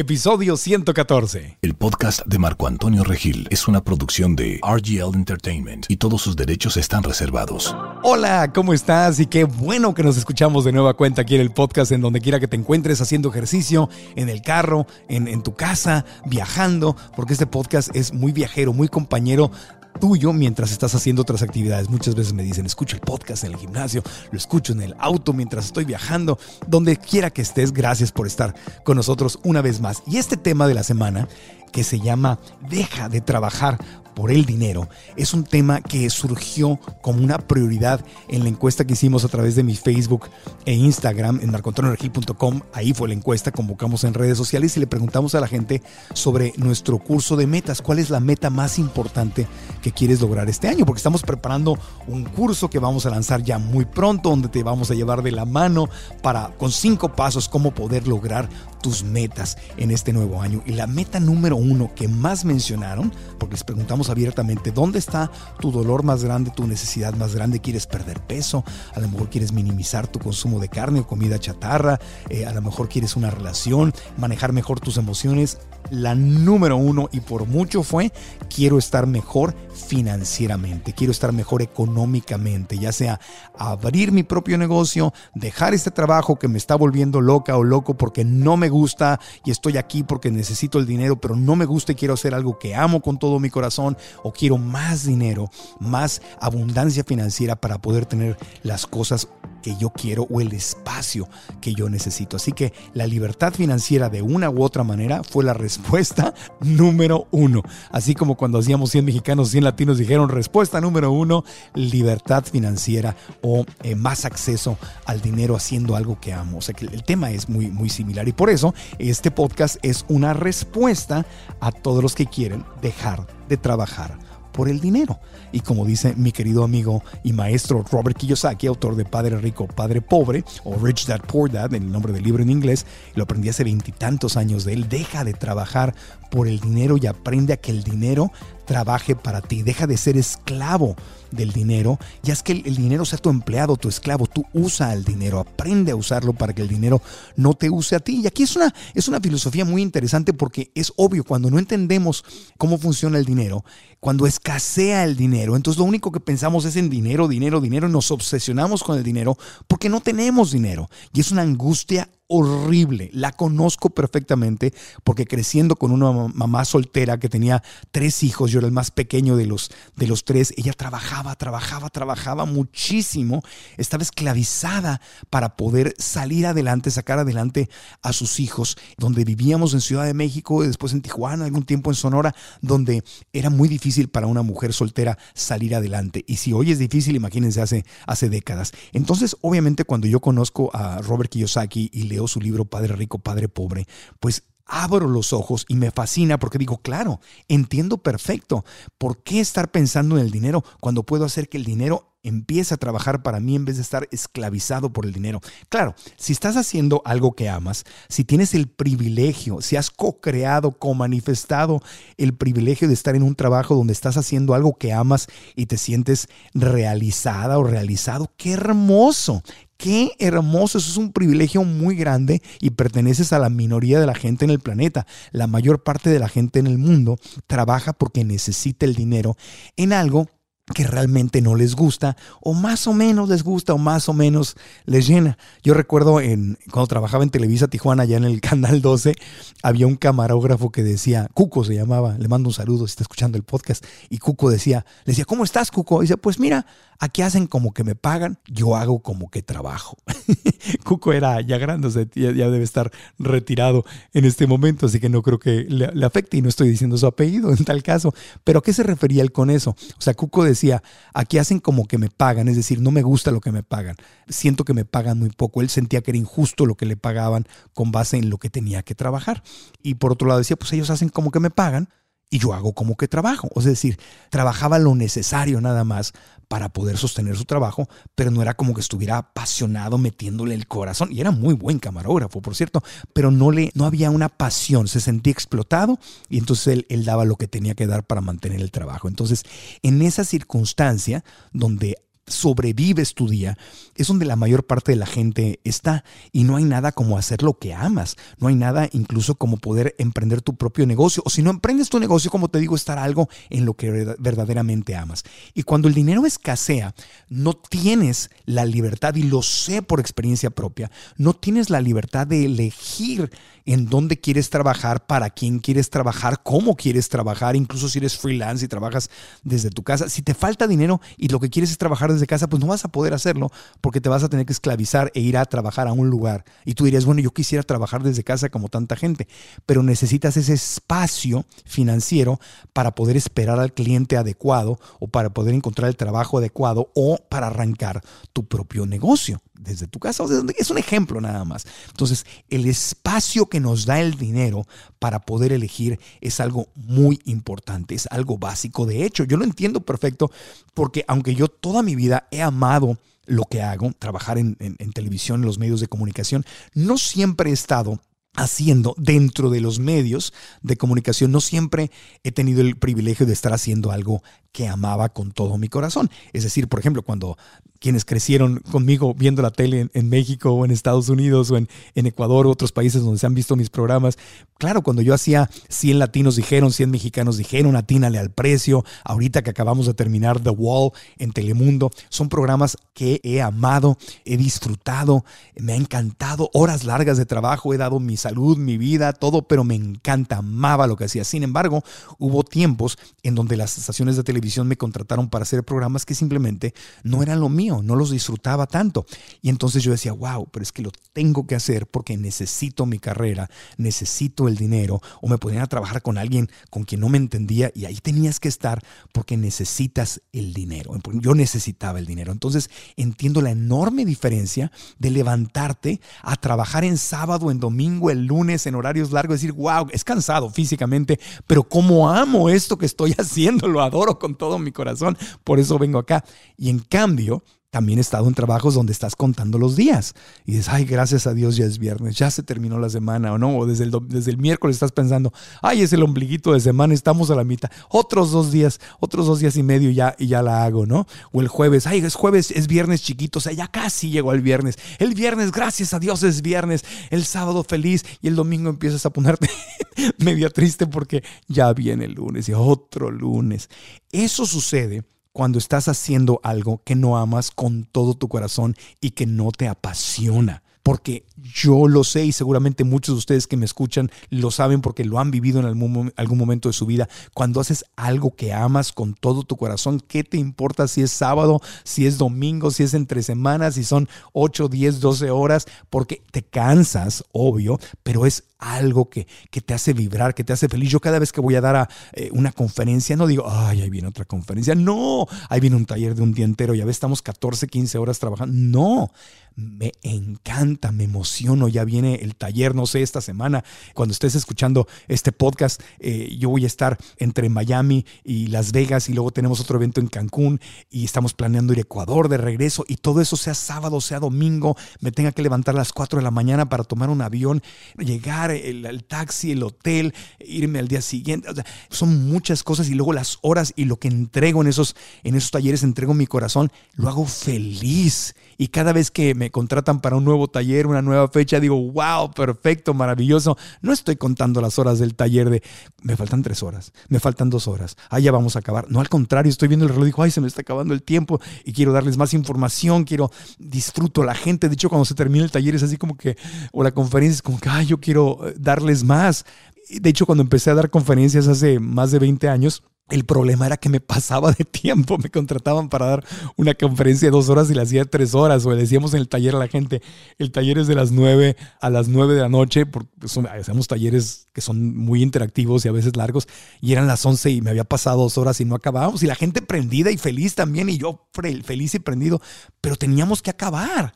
Episodio 114. El podcast de Marco Antonio Regil es una producción de RGL Entertainment y todos sus derechos están reservados. Hola, ¿cómo estás? Y qué bueno que nos escuchamos de nueva cuenta aquí en el podcast, en donde quiera que te encuentres haciendo ejercicio, en el carro, en, en tu casa, viajando, porque este podcast es muy viajero, muy compañero tuyo mientras estás haciendo otras actividades. Muchas veces me dicen, escucho el podcast en el gimnasio, lo escucho en el auto mientras estoy viajando, donde quiera que estés, gracias por estar con nosotros una vez más. Y este tema de la semana que se llama Deja de trabajar por el dinero es un tema que surgió como una prioridad en la encuesta que hicimos a través de mi Facebook e Instagram en marcoantonioregil.com. Ahí fue la encuesta, convocamos en redes sociales y le preguntamos a la gente sobre nuestro curso de metas. ¿Cuál es la meta más importante que quieres lograr este año? Porque estamos preparando un curso que vamos a lanzar ya muy pronto, donde te vamos a llevar de la mano para con cinco pasos cómo poder lograr tus metas en este nuevo año. Y la meta número uno que más mencionaron, porque les preguntamos abiertamente dónde está tu dolor más grande, tu necesidad más grande. ¿Quieres perder peso? A lo mejor quieres minimizar tu consumo de carne o comida chatarra. Eh, a lo mejor quieres una relación, manejar mejor tus emociones. La número uno y por mucho fue quiero estar mejor financieramente, quiero estar mejor económicamente, ya sea abrir mi propio negocio, dejar este trabajo que me está volviendo loca o loco porque no me gusta y estoy aquí porque necesito el dinero, pero no me gusta y quiero hacer algo que amo con todo mi corazón o quiero más dinero, más abundancia financiera para poder tener las cosas que yo quiero o el espacio que yo necesito. Así que la libertad financiera de una u otra manera fue la respuesta número uno. Así como cuando hacíamos 100 mexicanos, 100 latinos dijeron respuesta número uno, libertad financiera o eh, más acceso al dinero haciendo algo que amo. O sea que el tema es muy, muy similar y por eso este podcast es una respuesta a todos los que quieren dejar de trabajar por el dinero. Y como dice mi querido amigo y maestro Robert Kiyosaki, autor de Padre Rico, Padre Pobre, o Rich Dad Poor Dad, en el nombre del libro en inglés, lo aprendí hace veintitantos años de él, deja de trabajar por el dinero y aprende a que el dinero trabaje para ti, deja de ser esclavo del dinero y haz que el, dinero sea tu empleado, tu esclavo, tú usa el dinero, aprende a usarlo para que el dinero no te use a ti. Y aquí es una, es una filosofía muy interesante porque es obvio, cuando no entendemos cómo funciona el dinero, cuando escasea el dinero, entonces lo único que pensamos es en dinero, dinero, dinero, nos obsesionamos con el dinero porque no tenemos dinero. Y es una angustia horrible. La conozco perfectamente porque creciendo con una mamá soltera que tenía tres hijos, yo era el más pequeño de los, de los tres, ella trabajaba, trabajaba, trabajaba muchísimo, estaba esclavizada para poder salir adelante, sacar adelante a sus hijos, donde vivíamos en Ciudad de México, después en Tijuana, algún tiempo en Sonora, donde era muy difícil para una mujer soltera salir adelante. Y si hoy es difícil, imagínense hace, hace décadas. Entonces, obviamente, cuando yo conozco a Robert Kiyosaki y le su libro Padre Rico, Padre Pobre, pues abro los ojos y me fascina porque digo, claro, entiendo perfecto por qué estar pensando en el dinero cuando puedo hacer que el dinero empieza a trabajar para mí en vez de estar esclavizado por el dinero. Claro, si estás haciendo algo que amas, si tienes el privilegio, si has co-creado, co-manifestado el privilegio de estar en un trabajo donde estás haciendo algo que amas y te sientes realizada o realizado, qué hermoso, Qué hermoso, eso es un privilegio muy grande y perteneces a la minoría de la gente en el planeta. La mayor parte de la gente en el mundo trabaja porque necesita el dinero en algo que realmente no les gusta o más o menos les gusta o más o menos les llena. Yo recuerdo en, cuando trabajaba en Televisa Tijuana, ya en el Canal 12, había un camarógrafo que decía, Cuco se llamaba, le mando un saludo si está escuchando el podcast, y Cuco decía, le decía, ¿cómo estás Cuco? Y dice, pues mira, aquí hacen como que me pagan, yo hago como que trabajo. Cuco era ya grande, ya, debe estar retirado en este momento, así que no creo que le, le afecte y no estoy diciendo su apellido en tal caso. Pero ¿a qué se refería él con eso? O sea, Cuco decía, decía, aquí hacen como que me pagan, es decir, no me gusta lo que me pagan, siento que me pagan muy poco. Él sentía que era injusto lo que le pagaban con base en lo que tenía que trabajar. Y por otro lado decía, pues ellos hacen como que me pagan, y yo hago como que trabajo. Es decir, trabajaba lo necesario nada más para poder sostener su trabajo, pero no era como que estuviera apasionado metiéndole el corazón. Y era muy buen camarógrafo, por cierto, pero no, le, no había una pasión, se sentía explotado y entonces él, él daba lo que tenía que dar para mantener el trabajo. Entonces, en esa circunstancia donde sobrevives tu día, es donde la mayor parte de la gente está. Y no hay nada como hacer lo que amas. No hay nada incluso como poder emprender tu propio negocio. O si no emprendes tu negocio, como te digo, estar algo en lo que verdaderamente amas. Y cuando el dinero escasea, no tienes la libertad, y lo sé por experiencia propia, no tienes la libertad de elegir en dónde quieres trabajar, para quién quieres trabajar, cómo quieres trabajar, incluso si eres freelance y trabajas desde tu casa. Si te falta dinero y lo que quieres es trabajar desde casa, pues no vas a poder hacerlo porque te vas a tener que esclavizar e ir a trabajar a un lugar. Y tú dirías, bueno, yo quisiera trabajar desde casa como tanta gente, pero necesitas ese espacio financiero para poder esperar al cliente adecuado o para poder encontrar el trabajo adecuado o para arrancar tu propio negocio desde tu casa desde Es un ejemplo nada más. Entonces, el espacio que nos da el dinero para poder elegir es algo muy importante, es algo básico. De hecho, yo lo entiendo perfecto porque aunque yo toda mi vida he amado lo que hago, trabajar en, en televisión, en los medios de comunicación, no siempre he estado haciendo dentro de los medios de comunicación. No siempre he tenido el privilegio de estar haciendo algo que amaba con todo mi corazón. Es decir, por ejemplo, cuando quienes crecieron conmigo viendo la tele en, México o en Estados Unidos o en, en, Ecuador u otros países donde se han visto mis programas. Claro, cuando yo hacía 100 latinos dijeron, 100 mexicanos dijeron, atínale al precio, ahorita que acabamos de terminar The Wall en Telemundo, son programas que he amado, he disfrutado, me ha encantado, horas largas de trabajo, he dado mi salud, mi vida, todo, pero me encanta, amaba lo que hacía. Sin embargo, hubo tiempos en donde las estaciones de televisión me contrataron para hacer programas que simplemente no eran lo mío no los disfrutaba tanto. Y entonces yo decía, wow, pero es que lo tengo que hacer porque necesito mi carrera, necesito el dinero, o me ponían a trabajar con alguien con quien no me entendía y ahí tenías que estar porque necesitas el dinero. Yo necesitaba el dinero. Entonces entiendo la enorme diferencia de levantarte a trabajar en sábado, en domingo, el lunes, en horarios largos, decir, wow, es cansado físicamente, pero como amo esto que estoy haciendo, lo adoro con todo mi corazón, por eso vengo acá. Y en cambio, también he estado en trabajos donde estás contando los días y dices, ay, gracias a Dios ya es viernes, ya se terminó la semana o no, o desde el, desde el miércoles estás pensando, ay, es el ombliguito de semana, estamos a la mitad, otros dos días, otros dos días y medio ya, y ya la hago, ¿no? O el jueves, ay, es jueves, es viernes chiquito, o sea, ya casi llegó el viernes. El viernes, gracias a Dios es viernes, el sábado feliz y el domingo empiezas a ponerte media triste porque ya viene el lunes y otro lunes. Eso sucede cuando estás haciendo algo que no amas con todo tu corazón y que no te apasiona. Porque yo lo sé y seguramente muchos de ustedes que me escuchan lo saben porque lo han vivido en algún, algún momento de su vida. Cuando haces algo que amas con todo tu corazón, ¿qué te importa si es sábado, si es domingo, si es entre semanas, si son 8, 10, 12 horas? Porque te cansas, obvio, pero es algo que, que te hace vibrar, que te hace feliz. Yo cada vez que voy a dar a, eh, una conferencia, no digo, ay, ahí viene otra conferencia. No, ahí viene un taller de un día entero, ya ves, estamos 14, 15 horas trabajando. No, me encanta, me emociono. Ya viene el taller, no sé, esta semana, cuando estés escuchando este podcast, eh, yo voy a estar entre Miami y Las Vegas y luego tenemos otro evento en Cancún y estamos planeando ir a Ecuador de regreso y todo eso sea sábado, sea domingo, me tenga que levantar a las 4 de la mañana para tomar un avión, llegar, el, taxi, el hotel, irme al día siguiente. son muchas cosas y luego las horas y lo que entrego en esos, en esos talleres, entrego mi corazón, lo hago feliz. Y cada vez que me contratan para un nuevo taller, una nueva fecha, digo, wow, perfecto, maravilloso. No estoy contando las horas del taller de, me faltan tres horas, me faltan dos horas, ah, ya vamos a acabar. No, al contrario, estoy viendo el reloj digo, ay, se me está acabando el tiempo y quiero darles más información, quiero, disfruto la gente. De hecho, cuando se termina el taller es así como que, o la conferencia es como que, ay, yo quiero eh, darles más. De hecho, cuando empecé a dar conferencias hace más de 20 años, el problema era que me pasaba de tiempo, me contrataban para dar una conferencia de dos horas y la hacía tres horas, o le decíamos en el taller a la gente, el taller es de las nueve a las nueve de la noche, porque hacemos talleres que son muy interactivos y a veces largos, y eran las once y me había pasado dos horas y no acabábamos, y la gente prendida y feliz también, y yo feliz y prendido, pero teníamos que acabar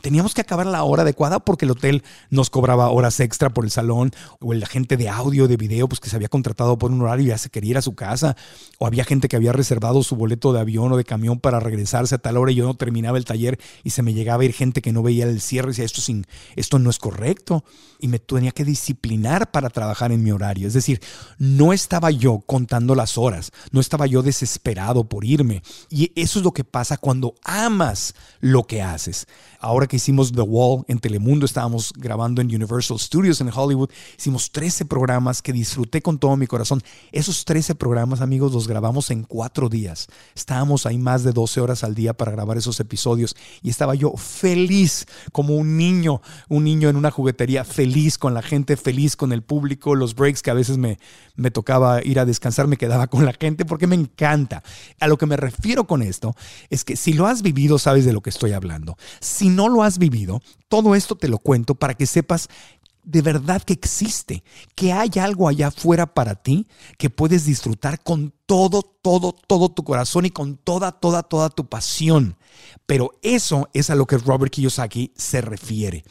teníamos que acabar la hora adecuada porque el hotel nos cobraba horas extra por el salón o el agente de audio, de video, pues que se había contratado por un horario y ya se quería ir a su casa o había gente que había reservado su boleto de avión o de camión para regresarse a tal hora y yo no terminaba el taller y se me llegaba a ir gente que no veía el cierre y decía esto, sin, esto no es correcto y me tenía que disciplinar para trabajar en mi horario. Es decir, no estaba yo contando las horas, no estaba yo desesperado por irme y eso es lo que pasa cuando amas lo que haces. Ahora que hicimos The Wall en Telemundo, estábamos grabando en Universal Studios en Hollywood, hicimos 13 programas que disfruté con todo mi corazón. Esos 13 programas, amigos, los grabamos en cuatro días. Estábamos ahí más de 12 horas al día para grabar esos episodios y estaba yo feliz como un niño, un niño en una juguetería, feliz con la gente, feliz con el público, los breaks que a veces me, me tocaba ir a descansar, me quedaba con la gente porque me encanta. A lo que me refiero con esto es que si lo has vivido, sabes de lo que estoy hablando. Si no lo has vivido, todo esto te lo cuento para que sepas de verdad que existe, que hay algo allá afuera para ti que puedes disfrutar con todo, todo, todo tu corazón y con toda, toda, toda tu pasión. Pero eso es a lo que Robert Kiyosaki se refiere.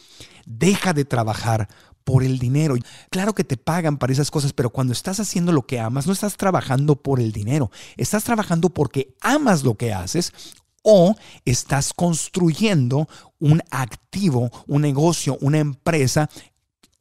Deja de trabajar por el dinero. Claro que te pagan para esas cosas, pero cuando estás haciendo lo que amas, no estás trabajando por el dinero, estás trabajando porque amas lo que haces o estás construyendo un activo, un negocio, una empresa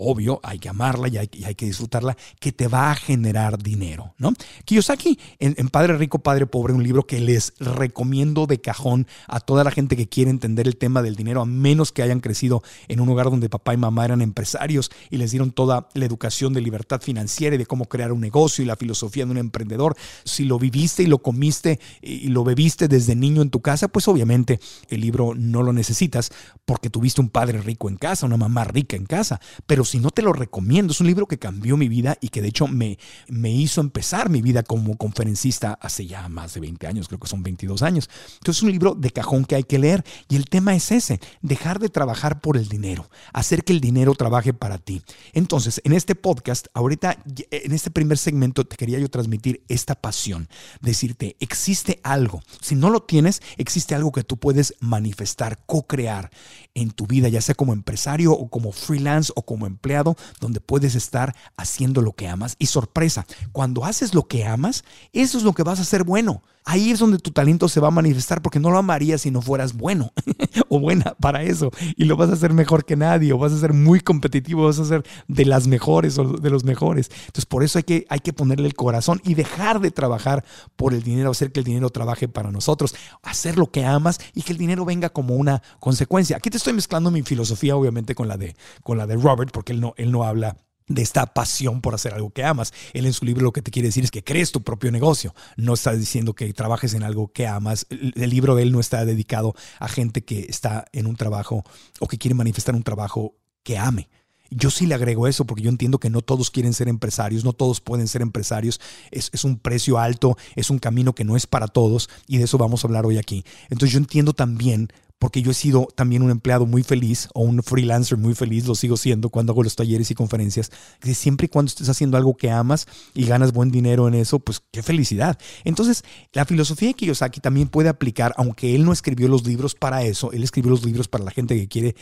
obvio, hay que amarla y hay, que disfrutarla, que te va a generar dinero, ¿no? Kiyosaki, en, en, Padre Rico, Padre Pobre, un libro que les recomiendo de cajón a toda la gente que quiere entender el tema del dinero, a menos que hayan crecido en un hogar donde papá y mamá eran empresarios y les dieron toda la educación de libertad financiera y de cómo crear un negocio y la filosofía de un emprendedor. Si lo viviste y lo comiste y lo bebiste desde niño en tu casa, pues obviamente el libro no lo necesitas porque tuviste un padre rico en casa, una mamá rica en casa, pero si no te lo recomiendo. Es un libro que cambió mi vida y que de hecho me, me hizo empezar mi vida como conferencista hace ya más de 20 años, creo que son 22 años. Entonces es un libro de cajón que hay que leer y el tema es ese, dejar de trabajar por el dinero, hacer que el dinero trabaje para ti. Entonces, en este podcast, ahorita, en este primer segmento, te quería yo transmitir esta pasión, decirte, existe algo, si no lo tienes, existe algo que tú puedes manifestar, co-crear en tu vida, ya sea como empresario o como freelance o como empleado, donde puedes estar haciendo lo que amas. Y sorpresa, cuando haces lo que amas, eso es lo que vas a hacer bueno. Ahí es donde tu talento se va a manifestar porque no lo amarías si no fueras bueno o buena para eso. Y lo vas a hacer mejor que nadie o vas a ser muy competitivo, vas a ser de las mejores o de los mejores. Entonces por eso hay que, hay que ponerle el corazón y dejar de trabajar por el dinero, hacer que el dinero trabaje para nosotros, hacer lo que amas y que el dinero venga como una consecuencia. Aquí te estoy mezclando mi filosofía obviamente con la de, con la de Robert porque él no, él no habla de esta pasión por hacer algo que amas. Él en su libro lo que te quiere decir es que crees tu propio negocio. No está diciendo que trabajes en algo que amas. El, libro de él no está dedicado a gente que está en un trabajo o que quiere manifestar un trabajo que ame. Yo sí le agrego eso porque yo entiendo que no todos quieren ser empresarios, no todos pueden ser empresarios. Es, es, un precio alto, es un camino que no es para todos y de eso vamos a hablar hoy aquí. Entonces yo entiendo también porque yo he sido también un empleado muy feliz o un freelancer muy feliz, lo sigo siendo cuando hago los talleres y conferencias. Siempre y cuando estés haciendo algo que amas y ganas buen dinero en eso, pues qué felicidad. Entonces, la filosofía de Kiyosaki también puede aplicar, aunque él no escribió los libros para eso, él escribió los libros para la gente que quiere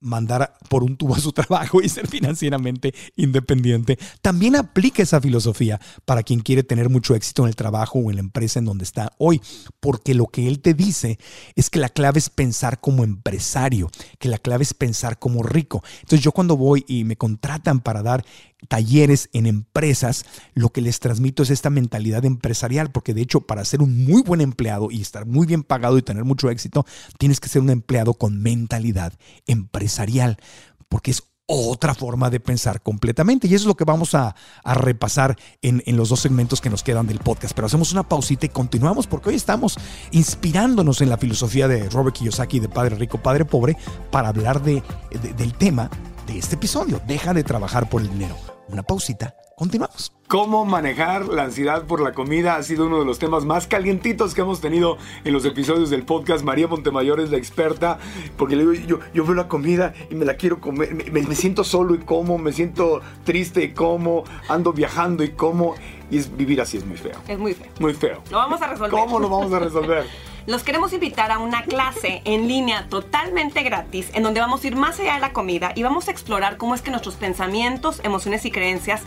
mandar por un tubo a su trabajo y ser financieramente independiente, también aplica esa filosofía para quien quiere tener mucho éxito en el trabajo o en la empresa en donde está hoy, porque lo que él te dice es que la clave es pensar como empresario, que la clave es pensar como rico. Entonces yo cuando voy y me contratan para dar talleres en empresas, lo que les transmito es esta mentalidad empresarial, porque de hecho para ser un muy buen empleado y estar muy bien pagado y tener mucho éxito, tienes que ser un empleado con mentalidad empresarial, porque es otra forma de pensar completamente. Y eso es lo que vamos a, repasar en, los dos segmentos que nos quedan del podcast. Pero hacemos una pausita y continuamos porque hoy estamos inspirándonos en la filosofía de Robert Kiyosaki de Padre Rico, Padre Pobre para hablar de, del tema de este episodio. Deja de trabajar por el dinero una pausita, continuamos. Cómo manejar la ansiedad por la comida ha sido uno de los temas más calientitos que hemos tenido en los episodios del podcast. María Montemayor es la experta, porque le digo, yo, yo veo la comida y me la quiero comer, me, me siento solo y como, me siento triste y como, ando viajando y como, y es, vivir así es muy feo. Es muy feo. Muy feo. Lo vamos a resolver. ¿Cómo lo vamos a resolver? los queremos invitar a una clase en línea totalmente gratis en donde vamos a ir más allá de la comida y vamos a explorar cómo es que nuestros pensamientos, emociones y creencias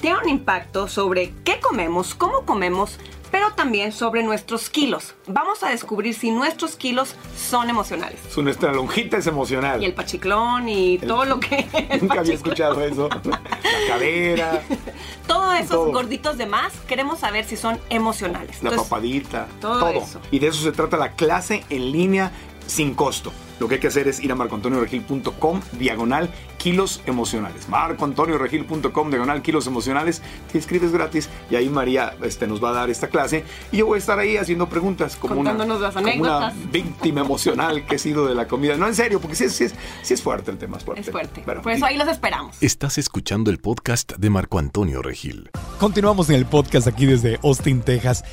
tienen un impacto sobre qué comemos, cómo comemos, pero también sobre nuestros kilos. Vamos a descubrir si nuestros kilos son emocionales. Su nuestra lonjita es emocional. Y el pachiclón y todo lo que... Nunca había escuchado eso. La cadera. Todos esos gorditos de más queremos saber si son emocionales. La papadita. Todo, todo. Eso. Y de eso se trata la clase en línea sin costo. Lo que hay que hacer es ir a marcoantonioregil.com diagonal kilos emocionales. marcoantonioregil.com diagonal kilos emocionales. Te inscribes gratis y ahí María este, nos va a dar esta clase. Y yo voy a estar ahí haciendo preguntas como, una, las como una, víctima emocional que he sido de la comida. No, en serio, porque sí, es, sí es fuerte el tema. Es fuerte. Es fuerte. Por eso ahí los esperamos. Estás escuchando el podcast de Marco Antonio Regil. Continuamos en el podcast aquí desde Austin, Texas,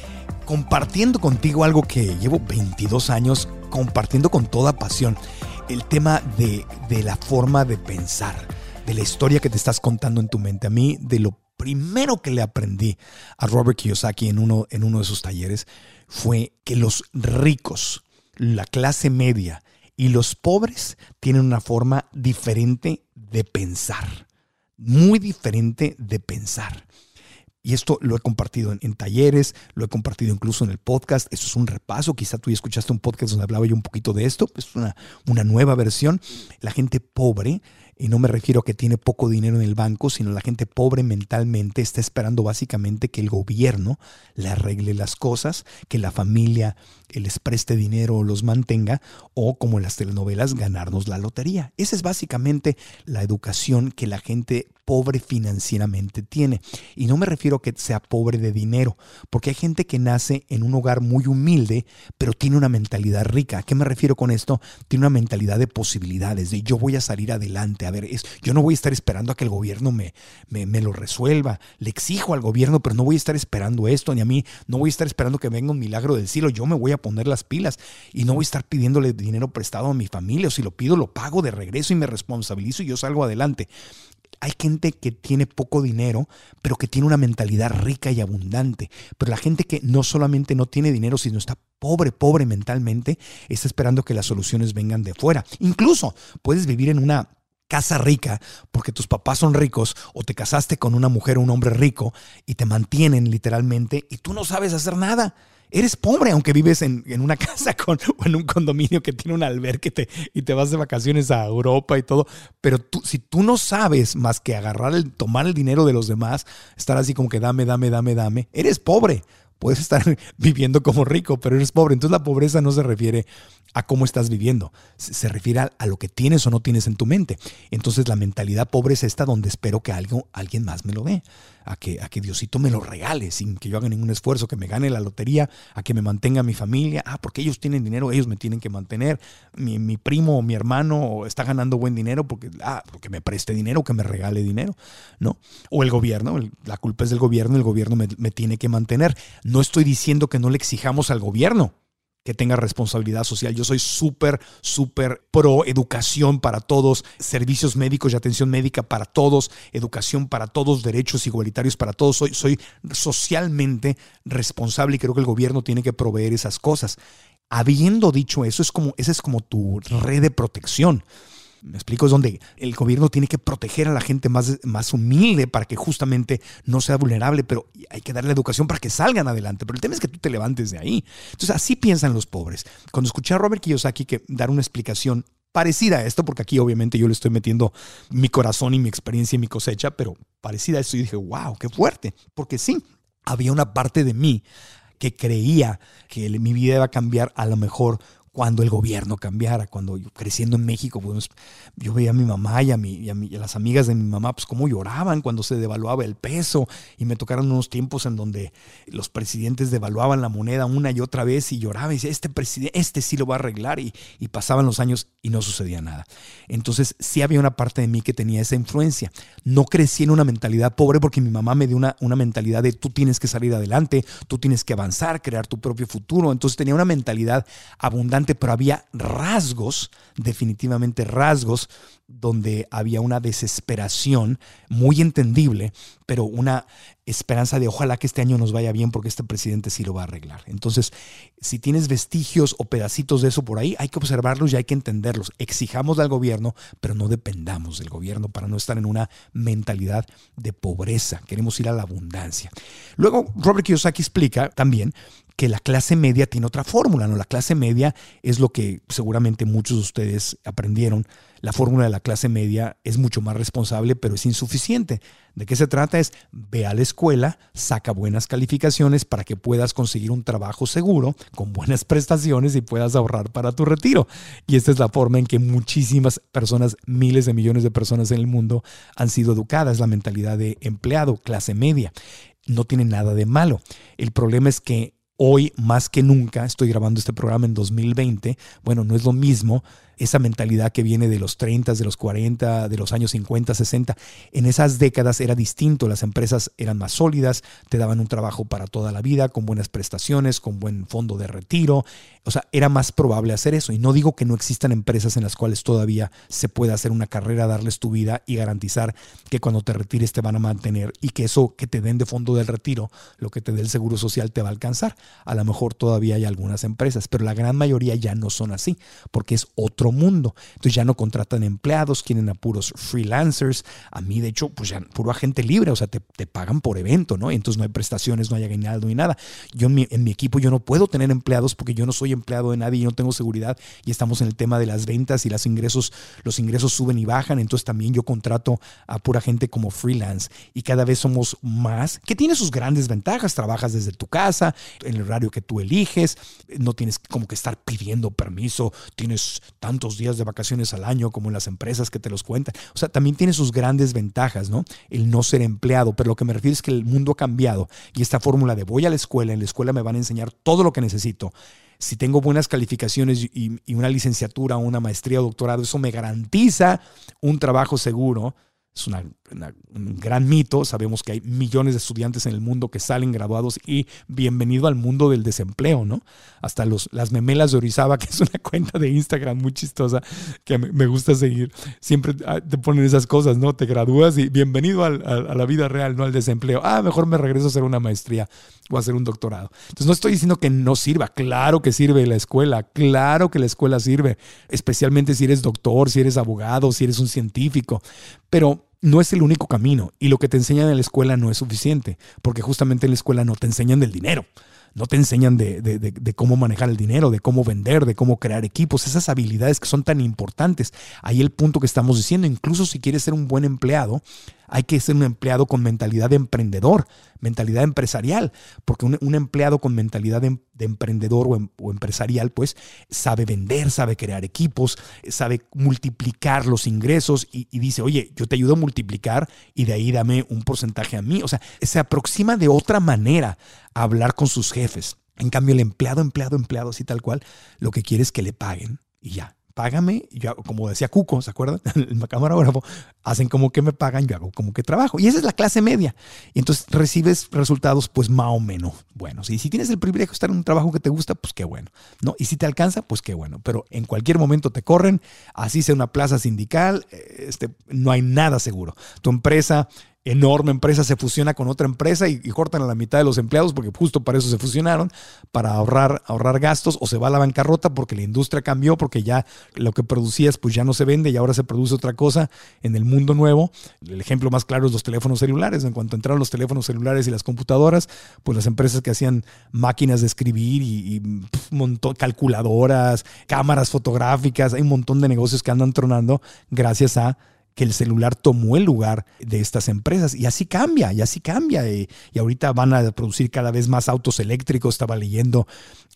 compartiendo contigo algo que llevo 22 años compartiendo con toda pasión el tema de, la forma de pensar, de la historia que te estás contando en tu mente. A mí, de lo primero que le aprendí a Robert Kiyosaki en uno, en uno de sus talleres fue que los ricos, la clase media y los pobres tienen una forma diferente de pensar, muy diferente de pensar. Y esto lo he compartido en, talleres, lo he compartido incluso en el podcast. Esto es un repaso. Quizá tú ya escuchaste un podcast donde hablaba yo un poquito de esto. Es una, una nueva versión. La gente pobre y no me refiero a que tiene poco dinero en el banco, sino la gente pobre mentalmente está esperando básicamente que el gobierno le arregle las cosas, que la familia les preste dinero o los mantenga, o como en las telenovelas, ganarnos la lotería. Esa es básicamente la educación que la gente pobre financieramente tiene. Y no me refiero a que sea pobre de dinero, porque hay gente que nace en un hogar muy humilde, pero tiene una mentalidad rica. ¿A qué me refiero con esto? Tiene una mentalidad de posibilidades, de yo voy a salir adelante a ver, es, yo no voy a estar esperando a que el gobierno me, me, lo resuelva. Le exijo al gobierno, pero no voy a estar esperando esto, ni a mí, no voy a estar esperando que venga un milagro del cielo. Yo me voy a poner las pilas y no voy a estar pidiéndole dinero prestado a mi familia. O si lo pido, lo pago de regreso y me responsabilizo y yo salgo adelante. Hay gente que tiene poco dinero, pero que tiene una mentalidad rica y abundante. Pero la gente que no solamente no tiene dinero, sino está pobre, pobre mentalmente, está esperando que las soluciones vengan de fuera. Incluso puedes vivir en una casa rica porque tus papás son ricos o te casaste con una mujer o un hombre rico y te mantienen literalmente y tú no sabes hacer nada. Eres pobre aunque vives en, una casa con, o en un condominio que tiene un albergue y te vas de vacaciones a Europa y todo. Pero tú, si tú no sabes más que agarrar el, tomar el dinero de los demás, estar así como que dame, dame, dame, dame, eres pobre. Puedes estar viviendo como rico, pero eres pobre. Entonces la pobreza no se refiere a cómo estás viviendo, se refiere a, lo que tienes o no tienes en tu mente. Entonces la mentalidad pobre es esta donde espero que algo, alguien más me lo dé, a que, a que Diosito me lo regale sin que yo haga ningún esfuerzo, que me gane la lotería, a que me mantenga mi familia. Ah, porque ellos tienen dinero, ellos me tienen que mantener. Mi, primo o mi hermano está ganando buen dinero porque, ah, porque me preste dinero, que me regale dinero, ¿no? O el gobierno, la culpa es del gobierno, el gobierno me, me tiene que mantener. No estoy diciendo que no le exijamos al gobierno que tenga responsabilidad social. Yo soy súper, súper pro educación para todos, servicios médicos y atención médica para todos, educación para todos, derechos igualitarios para todos. Soy, soy socialmente responsable y creo que el gobierno tiene que proveer esas cosas. Habiendo dicho eso, es como, esa es como tu red de protección. Me explico, es donde el gobierno tiene que proteger a la gente más, más humilde para que justamente no sea vulnerable, pero hay que darle educación para que salgan adelante. Pero el tema es que tú te levantes de ahí. Entonces, así piensan los pobres. Cuando escuché a Robert Kiyosaki que dar una explicación parecida a esto, porque aquí obviamente yo le estoy metiendo mi corazón y mi experiencia y mi cosecha, pero parecida a esto, y dije, wow, qué fuerte. Porque sí, había una parte de mí que creía que mi vida iba a cambiar a lo mejor cuando el gobierno cambiara, cuando yo creciendo en México, yo veía a mi mamá y a, mi, a, las amigas de mi mamá, pues cómo lloraban cuando se devaluaba el peso y me tocaron unos tiempos en donde los presidentes devaluaban la moneda una y otra vez y lloraba y decía, este presidente, este sí lo va a arreglar y, y pasaban los años y no sucedía nada. Entonces sí había una parte de mí que tenía esa influencia. No crecí en una mentalidad pobre porque mi mamá me dio una, una mentalidad de tú tienes que salir adelante, tú tienes que avanzar, crear tu propio futuro. Entonces tenía una mentalidad abundante pero había rasgos, definitivamente rasgos, donde había una desesperación muy entendible, pero una esperanza de ojalá que este año nos vaya bien porque este presidente sí lo va a arreglar. Entonces, si tienes vestigios o pedacitos de eso por ahí, hay que observarlos y hay que entenderlos. Exijamos al gobierno, pero no dependamos del gobierno para no estar en una mentalidad de pobreza. Queremos ir a la abundancia. Luego, Robert Kiyosaki explica también que la clase media tiene otra fórmula, ¿no? La clase media es lo que seguramente muchos de ustedes aprendieron. La fórmula de la clase media es mucho más responsable, pero es insuficiente. ¿De qué se trata? Es ve a la escuela, saca buenas calificaciones para que puedas conseguir un trabajo seguro, con buenas prestaciones y puedas ahorrar para tu retiro. Y esta es la forma en que muchísimas personas, miles de millones de personas en el mundo han sido educadas, la mentalidad de empleado, clase media no tiene nada de malo. El problema es que hoy más que nunca, estoy grabando este programa en 2020, bueno, no es lo mismo esa mentalidad que viene de los 30, de los 40, de los años 50, 60. En esas décadas era distinto, las empresas eran más sólidas, te daban un trabajo para toda la vida, con buenas prestaciones, con buen fondo de retiro. O sea, era más probable hacer eso. Y no digo que no existan empresas en las cuales todavía se pueda hacer una carrera, darles tu vida y garantizar que cuando te retires te van a mantener y que eso que te den de fondo del retiro, lo que te dé el seguro social te va a alcanzar. A lo mejor todavía hay algunas empresas, pero la gran mayoría ya no son así, porque es otro mundo. Entonces ya no contratan empleados, quieren a puros freelancers. A mí, de hecho, pues ya puro agente libre, o sea, te, pagan por evento, ¿no? entonces no hay prestaciones, no hay aguinaldo ni nada. Yo en mi, en mi equipo yo no puedo tener empleados porque yo no soy empleado de nadie y no tengo seguridad y estamos en el tema de las ventas y los ingresos, los ingresos suben y bajan. Entonces también yo contrato a pura gente como freelance y cada vez somos más, que tiene sus grandes ventajas. Trabajas desde tu casa, en el horario que tú eliges, no tienes como que estar pidiendo permiso, tienes tan días de vacaciones al año como en las empresas que te los cuentan. O sea, también tiene sus grandes ventajas, ¿no? El no ser empleado, pero lo que me refiero es que el mundo ha cambiado y esta fórmula de voy a la escuela, en la escuela me van a enseñar todo lo que necesito. Si tengo buenas calificaciones y, y una licenciatura, una maestría o doctorado, eso me garantiza un trabajo seguro es un gran mito. Sabemos que hay millones de estudiantes en el mundo que salen graduados y bienvenido al mundo del desempleo, ¿no? Hasta los, las memelas de Orizaba, que es una cuenta de Instagram muy chistosa que me, gusta seguir. Siempre ah, te ponen esas cosas, ¿no? Te gradúas y bienvenido a, la vida real, no al desempleo. Ah, mejor me regreso a hacer una maestría o a hacer un doctorado. Entonces no estoy diciendo que no sirva. Claro que sirve la escuela. Claro que la escuela sirve. Especialmente si eres doctor, si eres abogado, si eres un científico. Pero no es el único camino y lo que te enseñan en la escuela no es suficiente, porque justamente en la escuela no te enseñan del dinero, no te enseñan de, cómo manejar el dinero, de cómo vender, de cómo crear equipos, esas habilidades que son tan importantes. Ahí el punto que estamos diciendo, incluso si quieres ser un buen empleado, hay que ser un empleado con mentalidad de emprendedor, mentalidad empresarial, porque un, empleado con mentalidad de, emprendedor em, o, empresarial, pues sabe vender, sabe crear equipos, sabe multiplicar los ingresos y, y, dice, oye, yo te ayudo a multiplicar y de ahí dame un porcentaje a mí. O sea, se aproxima de otra manera a hablar con sus jefes. En cambio, el empleado, empleado, empleado, así tal cual, lo que quiere es que le paguen y ya págame, yo como decía Cuco, ¿se acuerdan? El camarógrafo, hacen como que me pagan, yo hago como que trabajo. Y esa es la clase media. Y entonces recibes resultados pues más o menos buenos. Y si tienes el privilegio de estar en un trabajo que te gusta, pues qué bueno. ¿no? Y si te alcanza, pues qué bueno. Pero en cualquier momento te corren, así sea una plaza sindical, eh, este, no hay nada seguro. Tu empresa enorme empresa se fusiona con otra empresa y, cortan a la mitad de los empleados porque justo para eso se fusionaron, para ahorrar, ahorrar gastos o se va a la bancarrota porque la industria cambió, porque ya lo que producías pues ya no se vende y ahora se produce otra cosa en el mundo nuevo. El ejemplo más claro es los teléfonos celulares. En cuanto entraron los teléfonos celulares y las computadoras, pues las empresas que hacían máquinas de escribir y, calculadoras, cámaras fotográficas, hay un montón de negocios que andan tronando gracias a que el celular tomó el lugar de estas empresas. Y así cambia, y así cambia. Y, y ahorita van a producir cada vez más autos eléctricos. Estaba leyendo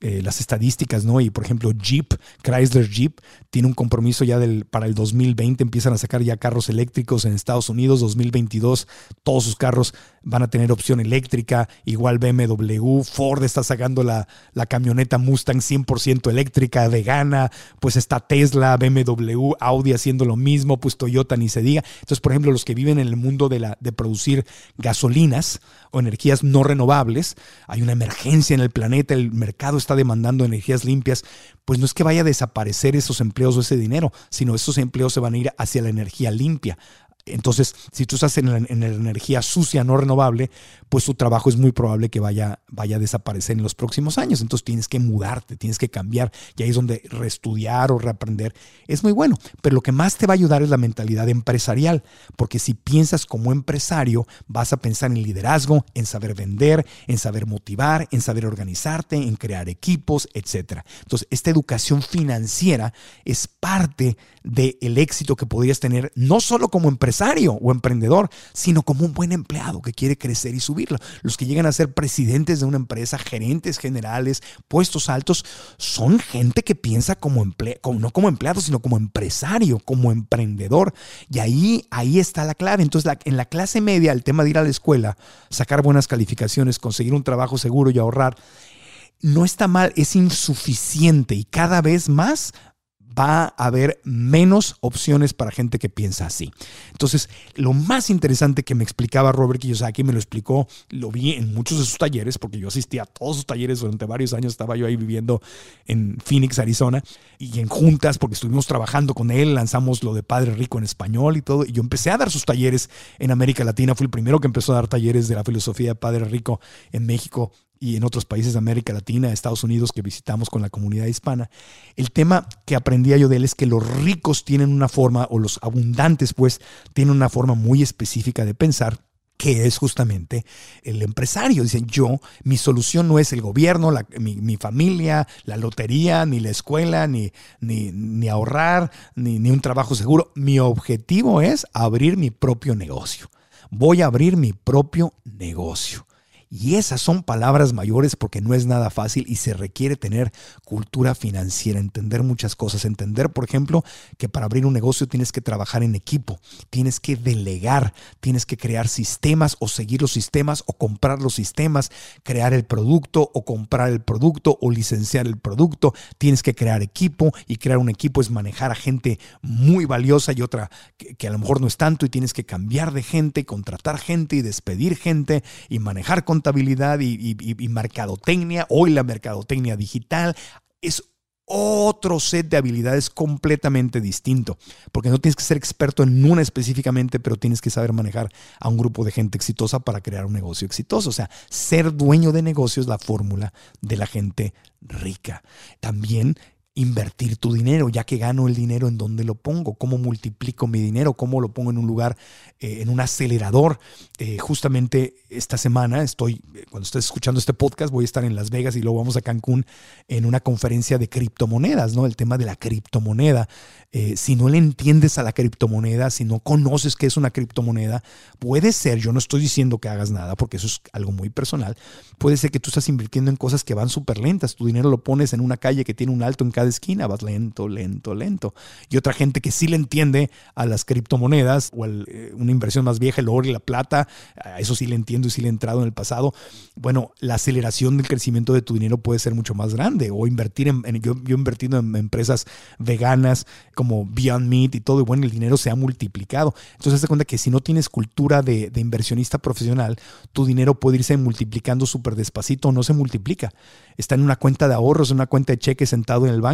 eh, las estadísticas, ¿no? Y por ejemplo, Jeep, Chrysler Jeep, tiene un compromiso ya del, para el 2020, empiezan a sacar ya carros eléctricos en Estados Unidos, 2022, todos sus carros van a tener opción eléctrica, igual BMW, Ford está sacando la, la camioneta Mustang 100% eléctrica, vegana, pues está Tesla, BMW, Audi haciendo lo mismo, pues Toyota ni se diga. Entonces, por ejemplo, los que viven en el mundo de, la, de producir gasolinas o energías no renovables, hay una emergencia en el planeta, el mercado está demandando energías limpias, pues no es que vaya a desaparecer esos empleos o ese dinero, sino esos empleos se van a ir hacia la energía limpia, entonces, si tú estás en la, energía sucia, no renovable, pues tu trabajo es muy probable que vaya, vaya a desaparecer en los próximos años. Entonces tienes que mudarte, tienes que cambiar. Y ahí es donde reestudiar o reaprender es muy bueno. Pero lo que más te va a ayudar es la mentalidad empresarial. Porque si piensas como empresario, vas a pensar en liderazgo, en saber vender, en saber motivar, en saber organizarte, en crear equipos, etc. Entonces, esta educación financiera es parte del éxito que podrías tener no solo como empresario o emprendedor, sino como un buen empleado que quiere crecer y subirlo. Los que llegan a ser presidentes de una empresa, gerentes generales, puestos altos, son gente que piensa como, no como empleado, sino como empresario, como emprendedor. Y ahí, ahí está la clave. Entonces, en la clase media, el tema de ir a la escuela, sacar buenas calificaciones, conseguir un trabajo seguro y ahorrar, no está mal, es insuficiente y cada vez más va a haber menos opciones para gente que piensa así. Entonces, lo más interesante que me explicaba Robert Kiyosaki, me lo explicó, lo vi en muchos de sus talleres, porque yo asistí a todos sus talleres durante varios años, estaba yo ahí viviendo en Phoenix, Arizona, y en juntas, porque estuvimos trabajando con él, lanzamos lo de Padre Rico en español y todo, y yo empecé a dar sus talleres en América Latina, fui el primero que empezó a dar talleres de la filosofía de Padre Rico en México y en otros países de América Latina, Estados Unidos que visitamos con la comunidad hispana, el tema que aprendía yo de él es que los ricos tienen una forma, o los abundantes pues, tienen una forma muy específica de pensar que es justamente el empresario. Dicen, yo, mi solución no es el gobierno, mi, familia, la lotería, ni la escuela, ni, ni, ni ahorrar, ni, ni un trabajo seguro. Mi objetivo es abrir mi propio negocio. Voy a abrir mi propio negocio. Y esas son palabras mayores porque no es nada fácil y se requiere tener cultura financiera, entender muchas cosas, entender, por ejemplo, que para abrir un negocio tienes que trabajar en equipo, tienes que delegar, tienes que crear sistemas o seguir los sistemas o comprar los sistemas, crear el producto o comprar el producto o licenciar el producto, tienes que crear equipo y crear un equipo es manejar a gente muy valiosa y otra que, a lo mejor no es tanto y tienes que cambiar de gente, contratar gente y despedir gente y manejar con contabilidad y, mercadotecnia, hoy la mercadotecnia digital, es otro set de habilidades completamente distinto, porque no tienes que ser experto en una específicamente, pero tienes que saber manejar a un grupo de gente exitosa para crear un negocio exitoso. O sea, ser dueño de negocio es la fórmula de la gente rica. También invertir tu dinero, ya que gano el dinero, ¿en dónde lo pongo? ¿Cómo multiplico mi dinero? ¿Cómo lo pongo en un lugar, eh, en un acelerador? Eh, justamente esta semana estoy, eh, cuando estés escuchando este podcast, voy a estar en Las Vegas y luego vamos a Cancún en una conferencia de criptomonedas, ¿no? El tema de la criptomoneda. si no le entiendes a la criptomoneda, si no conoces qué es una criptomoneda, puede ser, yo no estoy diciendo que hagas nada, porque eso es algo muy personal, puede ser que tú estás invirtiendo en cosas que van súper lentas, tu dinero lo pones en una calle que tiene un alto en cada esquina, vas lento, lento, lento. Y otra gente que sí le entiende a las criptomonedas o a eh, una inversión más vieja, el oro y la plata, a eso sí le entiendo y sí le he entrado en el pasado. Bueno, la aceleración del crecimiento de tu dinero puede ser mucho más grande o invertir en, yo, yo, he invertido en empresas veganas como Beyond Meat y todo, y bueno, el dinero se ha multiplicado. Entonces, te cuenta que si no tienes cultura de, de inversionista profesional, tu dinero puede irse multiplicando súper despacito no se multiplica. Está en una cuenta de ahorros, en una cuenta de cheques sentado en el banco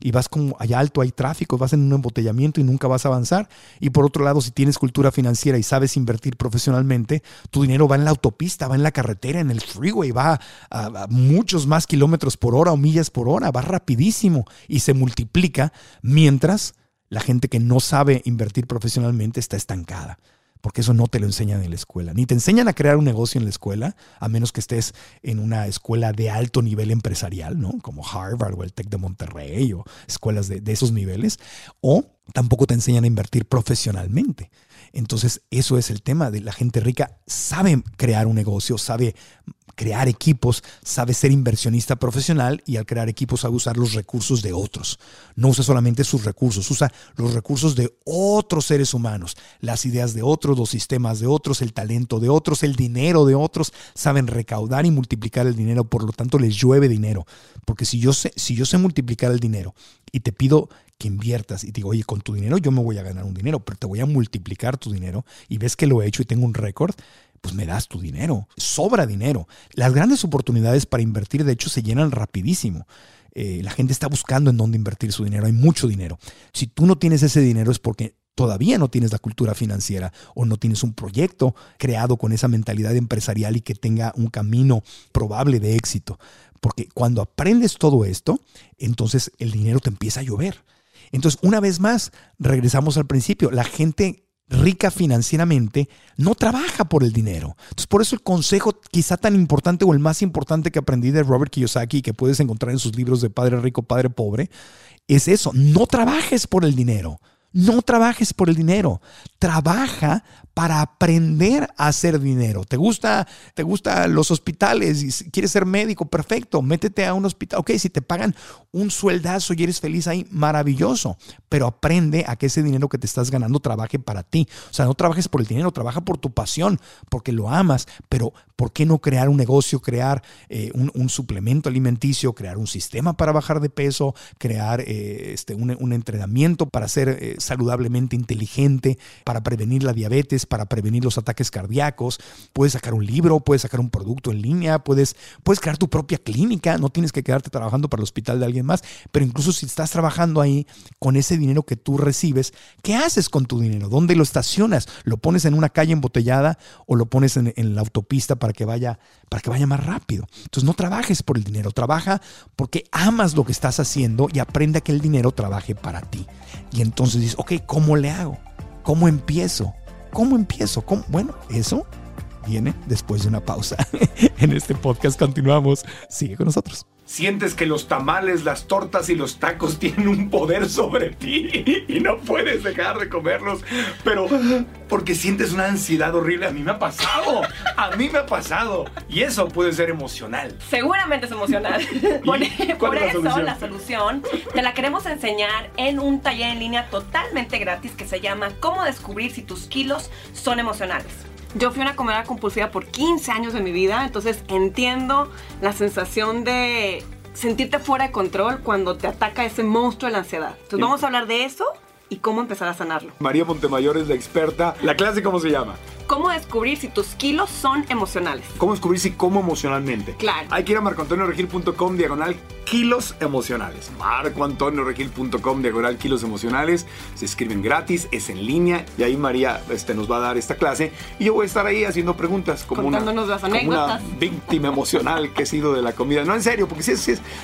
y vas como allá alto, hay tráfico, vas en un embotellamiento y nunca vas a avanzar. Y por otro lado, si tienes cultura financiera y sabes invertir profesionalmente, tu dinero va en la autopista, va en la carretera, en el freeway, va a muchos más kilómetros por hora o millas por hora, va rapidísimo y se multiplica mientras la gente que no sabe invertir profesionalmente está estancada porque eso no te lo enseñan en la escuela. Ni te enseñan a crear un negocio en la escuela, a menos que estés en una escuela de alto nivel empresarial, ¿no? Como Harvard o el TEC de Monterrey o escuelas de, de esos niveles, o tampoco te enseñan a invertir profesionalmente. Entonces, eso es el tema de la gente rica. Sabe crear un negocio, sabe crear equipos, sabe ser inversionista profesional y al crear equipos sabe usar los recursos de otros. No usa solamente sus recursos, usa los recursos de otros seres humanos, las ideas de otros, los sistemas de otros, el talento de otros, el dinero de otros. Saben recaudar y multiplicar el dinero, por lo tanto les llueve dinero. Porque si yo sé, si yo sé multiplicar el dinero y te pido que inviertas y te digo, oye, con tu dinero yo me voy a ganar un dinero, pero te voy a multiplicar tu dinero y ves que lo he hecho y tengo un récord, pues me das tu dinero. Sobra dinero. Las grandes oportunidades para invertir, de hecho, se llenan rapidísimo. Eh, la gente está buscando en dónde invertir su dinero. Hay mucho dinero. Si tú no tienes ese dinero es porque todavía no tienes la cultura financiera o no tienes un proyecto creado con esa mentalidad empresarial y que tenga un camino probable de éxito. Porque cuando aprendes todo esto, entonces el dinero te empieza a llover. Entonces, una vez más, regresamos al principio. La gente rica financieramente no trabaja por el dinero. Entonces, por eso el consejo quizá tan importante o el más importante que aprendí de Robert Kiyosaki que puedes encontrar en sus libros de Padre Rico, Padre Pobre, es eso, no trabajes por el dinero. No trabajes por el dinero, trabaja para aprender a hacer dinero. ¿Te gusta, te gusta los hospitales y quieres ser médico? Perfecto, métete a un hospital. Ok, si te pagan un sueldazo y eres feliz ahí, maravilloso. Pero aprende a que ese dinero que te estás ganando trabaje para ti. O sea, no trabajes por el dinero, trabaja por tu pasión, porque lo amas. Pero ¿por qué no crear un negocio, crear eh, un, suplemento alimenticio, crear un sistema para bajar de peso, crear eh, este, un, entrenamiento para ser eh, saludablemente inteligente, para prevenir la diabetes, para prevenir los ataques cardíacos? Puedes sacar un libro, puedes sacar un producto en línea, puedes, puedes crear tu propia clínica, no tienes que quedarte trabajando para el hospital de alguien más, pero incluso si estás trabajando ahí con ese dinero que tú recibes, ¿qué haces con tu dinero? ¿Dónde lo estacionas? ¿Lo pones en una calle embotellada o lo pones en, la autopista para que vaya, para que vaya más rápido. Entonces no trabajes por el dinero, trabaja porque amas lo que estás haciendo y aprende a que el dinero trabaje para ti. Y entonces dices, ok, ¿cómo le hago? ¿Cómo empiezo? ¿Cómo empiezo? ¿Cómo? Bueno, eso viene después de una pausa. en este podcast continuamos. Sigue con nosotros. Sientes que los tamales, las tortas y los tacos tienen un poder sobre ti y no puedes dejar de comerlos, pero porque sientes una ansiedad horrible. A mí me ha pasado, a mí me ha pasado. Y eso puede ser emocional. Seguramente es emocional. por, por eso la solución te la queremos enseñar en un taller en línea totalmente gratis que se llama Cómo descubrir si tus kilos son emocionales. Yo fui una comedora compulsiva por 15 años de mi vida, entonces entiendo la sensación de sentirte fuera de control cuando te ataca ese monstruo de la ansiedad. Entonces vamos a hablar de eso y cómo empezar a sanarlo. María Montemayor es la experta. ¿La clase cómo se llama? ¿Cómo descubrir si tus kilos son emocionales? ¿Cómo descubrir si como emocionalmente? Claro. Hay que ir a marcoantonioregil.com diagonal kilos emocionales. marcoantonioregil.com diagonal kilos emocionales. Se escriben gratis, es en línea y ahí María este, nos va a dar esta clase y yo voy a estar ahí haciendo preguntas como, una, las como una víctima emocional que he sido de la comida. No, en serio, porque sí, es,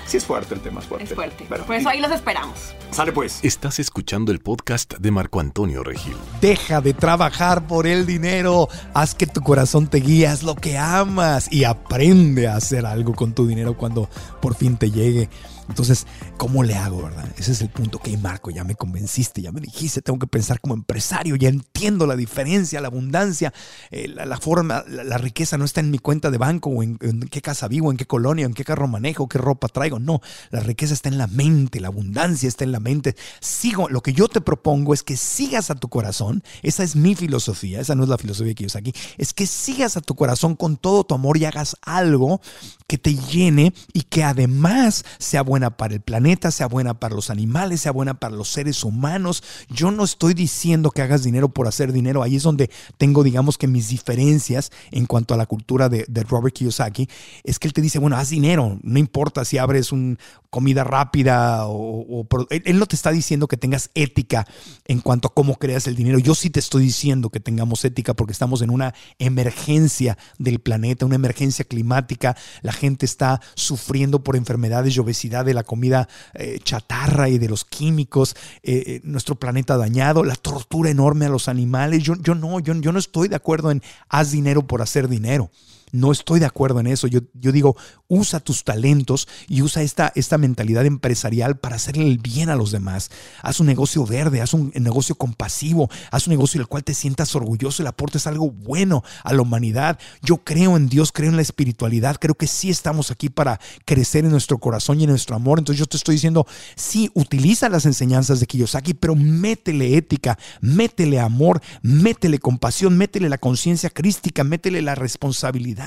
sí es fuerte el tema, es fuerte. Es fuerte. Por eso ahí los esperamos. Sale pues. Estás escuchando el podcast de Marco Antonio Regil. Deja de trabajar por el dinero haz que tu corazón te guíe, lo que amas y aprende a hacer algo con tu dinero cuando por fin te llegue. Entonces, ¿cómo le hago, verdad? Ese es el punto. Ok, Marco, ya me convenciste, ya me dijiste, tengo que pensar como empresario, ya entiendo la diferencia, la abundancia, eh, la, forma, la, riqueza no está en mi cuenta de banco o en, en, qué casa vivo, en qué colonia, en qué carro manejo, qué ropa traigo. No, la riqueza está en la mente, la abundancia está en la mente. Sigo, lo que yo te propongo es que sigas a tu corazón. Esa es mi filosofía, esa no es la filosofía que yo aquí. Es que sigas a tu corazón con todo tu amor y hagas algo que te llene y que además sea para el planeta, sea buena para los animales, sea buena para los seres humanos. Yo no estoy diciendo que hagas dinero por hacer dinero. Ahí es donde tengo, digamos que mis diferencias en cuanto a la cultura de, Robert Kiyosaki. Es que él te dice, bueno, haz dinero. No importa si abres una comida rápida o, él no te está diciendo que tengas ética en cuanto a cómo creas el dinero. Yo sí te estoy diciendo que tengamos ética porque estamos en una emergencia del planeta, una emergencia climática. La gente está sufriendo por enfermedades y obesidad de la comida eh, chatarra y de los químicos, eh, eh, nuestro planeta dañado, la tortura enorme a los animales. Yo, yo no, yo, yo no estoy de acuerdo en haz dinero por hacer dinero. No estoy de acuerdo en eso. Yo, digo, usa tus talentos y usa esta, esta mentalidad empresarial para hacerle el bien a los demás. Haz un negocio verde, haz un negocio compasivo, haz un negocio del cual te sientas orgulloso y le aportes algo bueno a la humanidad. Yo creo en Dios, creo en la espiritualidad, creo que sí estamos aquí para crecer en nuestro corazón y en nuestro amor. Entonces yo te estoy diciendo, sí, utiliza las enseñanzas de Kiyosaki, pero métele ética, métele amor, métele compasión, métele la conciencia crística, métele la responsabilidad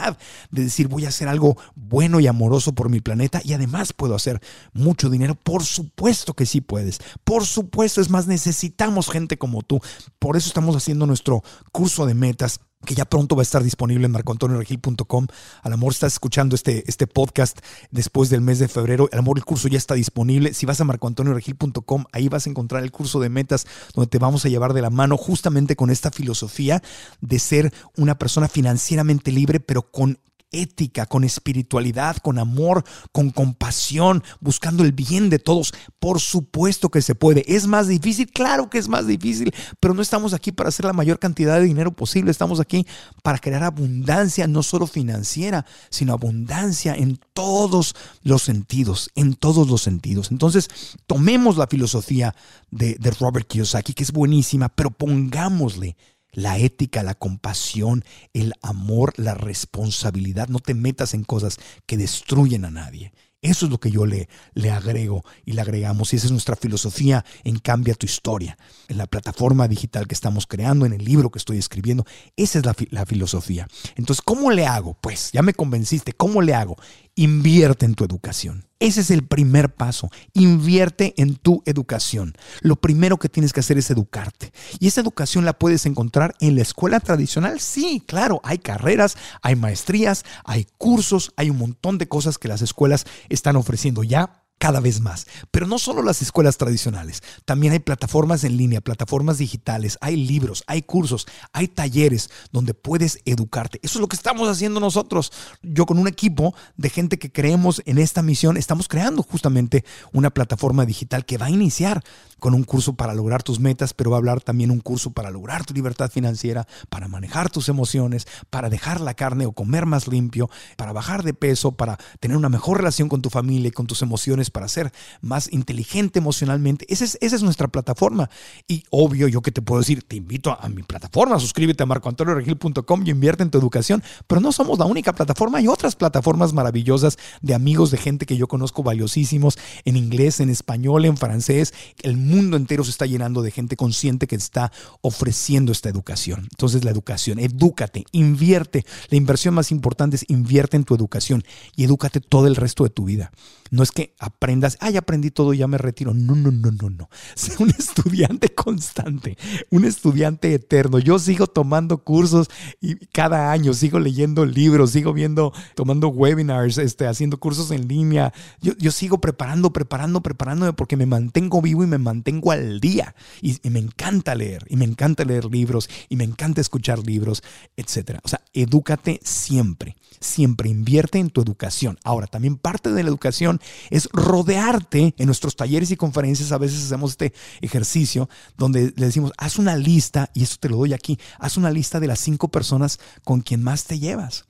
de decir voy a hacer algo bueno y amoroso por mi planeta y además puedo hacer mucho dinero. Por supuesto que sí puedes. Por supuesto, es más, necesitamos gente como tú. Por eso estamos haciendo nuestro curso de metas que ya pronto va a estar disponible en marcoantonioregil.com. Al amor, estás escuchando este, este podcast después del mes de febrero. Al amor, el curso ya está disponible. Si vas a marcoantonioregil.com, ahí vas a encontrar el curso de metas donde te vamos a llevar de la mano justamente con esta filosofía de ser una persona financieramente libre, pero con ética, con espiritualidad, con amor, con compasión, buscando el bien de todos. Por supuesto que se puede. ¿Es más difícil? Claro que es más difícil, pero no estamos aquí para hacer la mayor cantidad de dinero posible. Estamos aquí para crear abundancia, no solo financiera, sino abundancia en todos los sentidos, en todos los sentidos. Entonces, tomemos la filosofía de, de Robert Kiyosaki, que es buenísima, pero pongámosle la ética, la compasión, el amor, la responsabilidad. No te metas en cosas que destruyen a nadie. Eso es lo que yo le, le agrego y le agregamos. Y esa es nuestra filosofía en Cambia tu historia. En la plataforma digital que estamos creando, en el libro que estoy escribiendo. Esa es la, la filosofía. Entonces, ¿cómo le hago? Pues ya me convenciste. ¿Cómo le hago? Invierte en tu educación. Ese es el primer paso. Invierte en tu educación. Lo primero que tienes que hacer es educarte. Y esa educación la puedes encontrar en la escuela tradicional. Sí, claro, hay carreras, hay maestrías, hay cursos, hay un montón de cosas que las escuelas están ofreciendo ya cada vez más. Pero no solo las escuelas tradicionales, también hay plataformas en línea, plataformas digitales, hay libros, hay cursos, hay talleres donde puedes educarte. Eso es lo que estamos haciendo nosotros. Yo con un equipo de gente que creemos en esta misión, estamos creando justamente una plataforma digital que va a iniciar con un curso para lograr tus metas, pero va a hablar también un curso para lograr tu libertad financiera, para manejar tus emociones, para dejar la carne o comer más limpio, para bajar de peso, para tener una mejor relación con tu familia y con tus emociones, para ser más inteligente emocionalmente. Esa es, nuestra plataforma. Y obvio, yo que te puedo decir, te invito a, mi plataforma, suscríbete a marcoantonioregil.com y invierte en tu educación, pero no somos la única plataforma, hay otras plataformas maravillosas de amigos, de gente que yo conozco valiosísimos en inglés, en español, en francés, el mundo entero se está llenando de gente consciente que está ofreciendo esta educación. Entonces la educación, edúcate, invierte. La inversión más importante es invierte en tu educación y edúcate todo el resto de tu vida. No es que aprendas, ay, aprendí todo y ya me retiro. No, no, no, no, no. Sé un estudiante constante, un estudiante eterno. Yo sigo tomando cursos y cada año sigo leyendo libros, sigo viendo, tomando webinars, este, haciendo cursos en línea. Yo, yo sigo preparando, preparando, preparándome porque me mantengo vivo y me mantengo al día. Y, y me encanta leer, y me encanta leer libros, y me encanta escuchar libros, etc. O sea, edúcate siempre, siempre invierte en tu educación. Ahora, también parte de la educación es rodearte. En nuestros talleres y conferencias a veces hacemos este ejercicio donde le decimos, haz una lista, y esto te lo doy aquí, haz una lista de las cinco personas con quien más te llevas.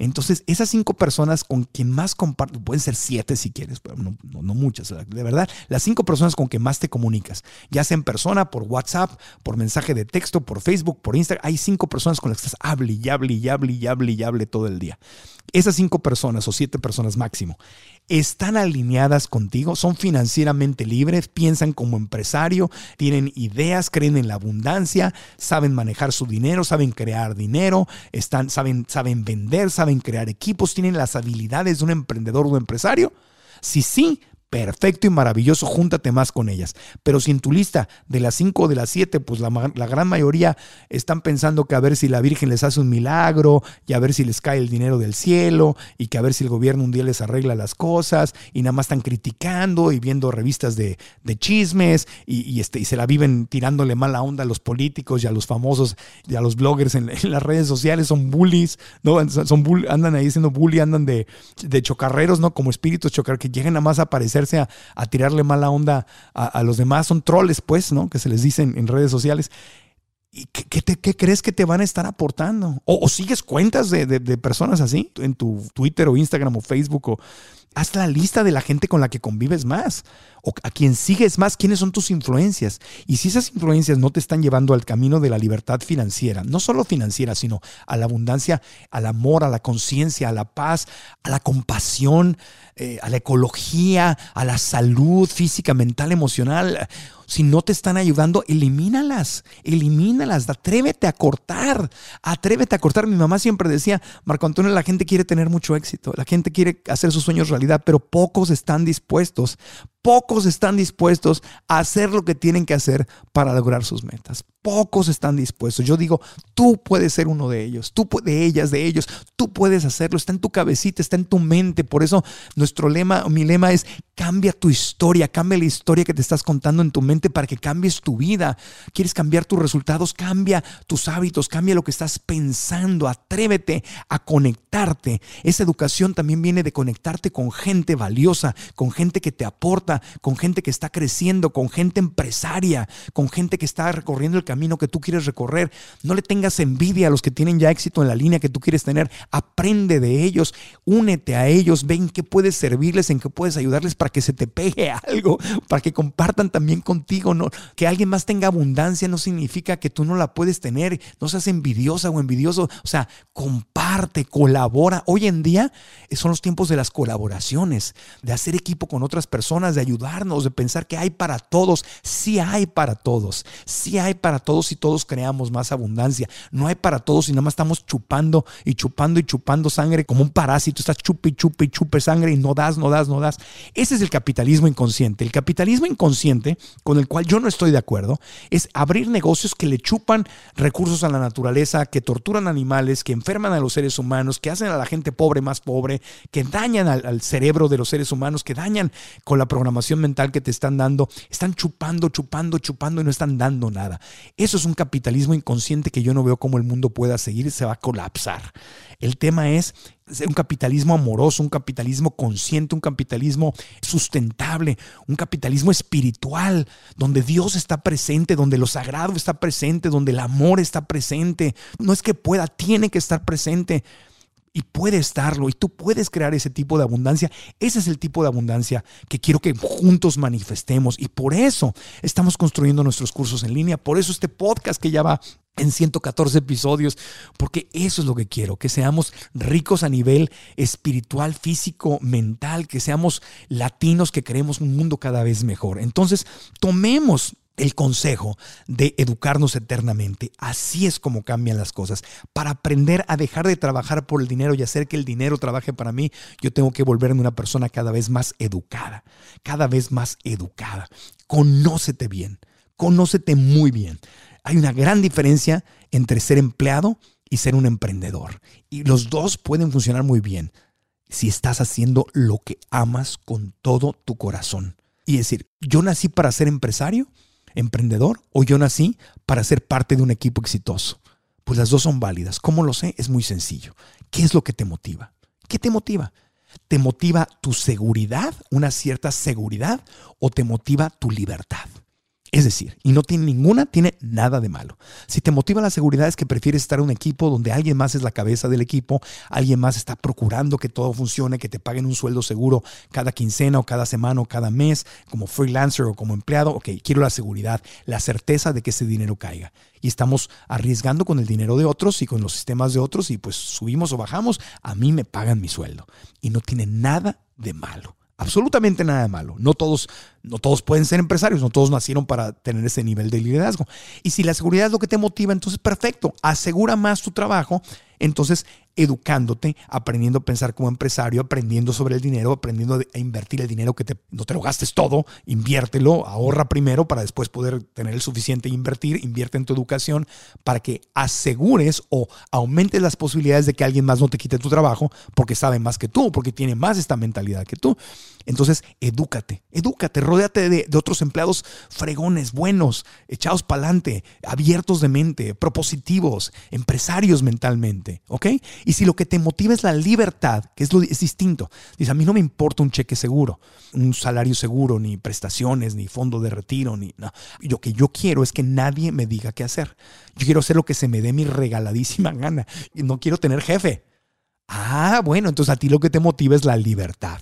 Entonces, esas cinco personas con quien más compartes, pueden ser siete si quieres, pero no, muchas, de verdad, las cinco personas con quien más te comunicas, ya sea en persona, por WhatsApp, por mensaje de texto, por Facebook, por Instagram, hay cinco personas con las que estás hable y hable y hable y hable y hable todo el día. Esas cinco personas o siete personas máximo están alineadas contigo, son financieramente libres, piensan como empresario, tienen ideas, creen en la abundancia, saben manejar su dinero, saben crear dinero, están, saben, saben vender, saben crear equipos, tienen las habilidades de un emprendedor o un empresario. Si sí, perfecto y maravilloso, júntate más con ellas. Pero si en tu lista de las cinco o de las siete, pues la, gran mayoría están pensando que a ver si la Virgen les hace un milagro y a ver si les cae el dinero del cielo y que a ver si el gobierno un día les arregla las cosas y nada más están criticando y viendo revistas de, chismes y, este, y se la viven tirándole mala onda a los políticos y a los famosos y a los bloggers en, las redes sociales, son bullies, ¿no? Son andan ahí siendo bully, andan de, de chocarreros, ¿no? Como espíritus chocar que lleguen a más a aparecer a, tirarle mala onda a, los demás. Son troles, pues, ¿no? Que se les dicen en redes sociales. ¿Y qué, crees que te van a estar aportando? ¿O, sigues cuentas de, de, personas así en tu Twitter o Instagram o Facebook? O, haz la lista de la gente con la que convives más o a quien sigues más, quiénes son tus influencias. Y si esas influencias no te están llevando al camino de la libertad financiera, no solo financiera, sino a la abundancia, al amor, a la conciencia, a la paz, a la compasión, eh, a la ecología, a la salud física, mental, emocional. Si no te están ayudando, elimínalas, elimínalas, atrévete a cortar, atrévete a cortar. Mi mamá siempre decía, Marco Antonio, la gente quiere tener mucho éxito, la gente quiere hacer sus sueños pero pocos están dispuestos Pocos están dispuestos a hacer lo que tienen que hacer para lograr sus metas. Pocos están dispuestos. Yo digo, tú puedes ser uno de ellos, tú de ellas, de ellos, tú puedes hacerlo. Está en tu cabecita, está en tu mente. Por eso nuestro lema, mi lema es cambia tu historia, cambia la historia que te estás contando en tu mente para que cambies tu vida. ¿Quieres cambiar tus resultados? Cambia tus hábitos, cambia lo que estás pensando. Atrévete a conectarte. Esa educación también viene de conectarte con gente valiosa, con gente que te aporta con gente que está creciendo, con gente empresaria, con gente que está recorriendo el camino que tú quieres recorrer. No le tengas envidia a los que tienen ya éxito en la línea que tú quieres tener. Aprende de ellos, únete a ellos, ven qué puedes servirles, en qué puedes ayudarles para que se te pegue algo, para que compartan también contigo. Que alguien más tenga abundancia no significa que tú no la puedes tener. No seas envidiosa o envidioso. O sea, comparte, colabora. Hoy en día son los tiempos de las colaboraciones, de hacer equipo con otras personas, ayudarnos, de pensar que hay para todos. Sí hay para todos. Sí hay para todos y todos creamos más abundancia. No hay para todos y nada más estamos chupando y chupando y chupando sangre como un parásito. Estás chupe y chupe sangre y no das, no das, no das. Ese es el capitalismo inconsciente. El capitalismo inconsciente, con el cual yo no estoy de acuerdo, es abrir negocios que le chupan recursos a la naturaleza, que torturan animales, que enferman a los seres humanos, que hacen a la gente pobre más pobre, que dañan al, al cerebro de los seres humanos, que dañan con la programación mental que te están dando, están chupando, chupando, chupando y no están dando nada. Eso es un capitalismo inconsciente que yo no veo cómo el mundo pueda seguir, se va a colapsar. El tema es un capitalismo amoroso, un capitalismo consciente, un capitalismo sustentable, un capitalismo espiritual, donde Dios está presente, donde lo sagrado está presente, donde el amor está presente. No es que pueda, tiene que estar presente y puede estarlo y tú puedes crear ese tipo de abundancia. Ese es el tipo de abundancia que quiero que juntos manifestemos y por eso estamos construyendo nuestros cursos en línea, por eso este podcast que ya va en 114 episodios, porque eso es lo que quiero, que seamos ricos a nivel espiritual, físico, mental, que seamos latinos, que queremos un mundo cada vez mejor. Entonces, tomemos el consejo de educarnos eternamente. Así es como cambian las cosas. Para aprender a dejar de trabajar por el dinero y hacer que el dinero trabaje para mí, yo tengo que volverme una persona cada vez más educada, cada vez más educada. Conócete bien, conócete muy bien. Hay una gran diferencia entre ser empleado y ser un emprendedor. Y los dos pueden funcionar muy bien si estás haciendo lo que amas con todo tu corazón. Y decir, yo nací para ser empresario emprendedor o yo nací para ser parte de un equipo exitoso? Pues las dos son válidas. ¿Cómo lo sé? Es muy sencillo. ¿Qué es lo que te motiva? ¿Qué te motiva? ¿Te motiva tu seguridad, una cierta seguridad, o te motiva tu libertad? Es decir, y no tiene ninguna, tiene nada de malo. Si te motiva la seguridad es que prefieres estar en un equipo donde alguien más es la cabeza del equipo, alguien más está procurando que todo funcione, que te paguen un sueldo seguro cada quincena o cada semana o cada mes, como freelancer o como empleado. Ok, quiero la seguridad, la certeza de que ese dinero caiga. Y estamos arriesgando con el dinero de otros y con los sistemas de otros y pues subimos o bajamos, a mí me pagan mi sueldo. Y no tiene nada de malo absolutamente nada de malo. No todos, no todos pueden ser empresarios, no todos nacieron para tener ese nivel de liderazgo. Y si la seguridad es lo que te motiva, entonces perfecto, asegura más tu trabajo entonces, educándote, aprendiendo a pensar como empresario, aprendiendo sobre el dinero, aprendiendo a invertir el dinero que no te lo gastes todo, inviértelo, ahorra primero para después poder tener el suficiente e invertir, invierte en tu educación para que asegures o aumentes las posibilidades de que alguien más no te quite tu trabajo porque sabe más que tú, porque tiene más esta mentalidad que tú. Entonces, edúcate, edúcate, rodéate de, de otros empleados fregones, buenos, echados para adelante, abiertos de mente, propositivos, empresarios mentalmente, ¿ok? Si lo que te motiva es la libertad, que es, lo, es distinto, dice, a mí no me importa un cheque seguro, un salario seguro, ni prestaciones, ni fondo de retiro, ni no. Lo que yo quiero es que nadie me diga qué hacer. Yo quiero hacer lo que se me dé mi regaladísima gana. Y no quiero tener jefe. Ah, bueno, entonces a ti lo que te motiva es la libertad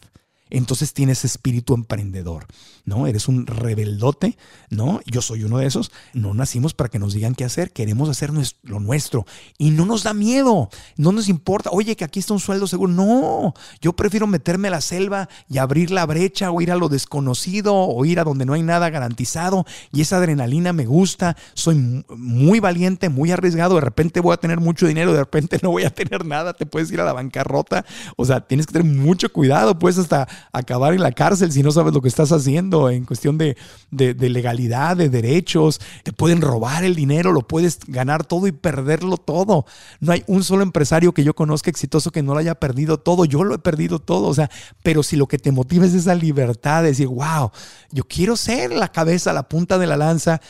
entonces tienes espíritu emprendedor, ¿no? Eres un rebeldote, ¿no? Yo soy uno de esos. No nacimos para que nos digan qué hacer, queremos hacer lo nuestro y no nos da miedo, no nos importa, oye, que aquí está un sueldo seguro. No, yo prefiero meterme a la selva y abrir la brecha o ir a lo desconocido o ir a donde no hay nada garantizado y esa adrenalina me gusta. Soy muy valiente, muy arriesgado. De repente voy a tener mucho dinero, de repente no voy a tener nada, te puedes ir a la bancarrota. O sea, tienes que tener mucho cuidado, pues hasta acabar en la cárcel si no sabes lo que estás haciendo en cuestión de, legalidad, de derechos. Te pueden robar el dinero, lo puedes ganar todo y perderlo todo. No hay un solo empresario que yo conozca exitoso que no lo haya perdido todo. Yo lo he perdido todo. O sea, pero si lo que te motiva es esa libertad de decir, wow, yo quiero ser la cabeza, la punta de la lanza,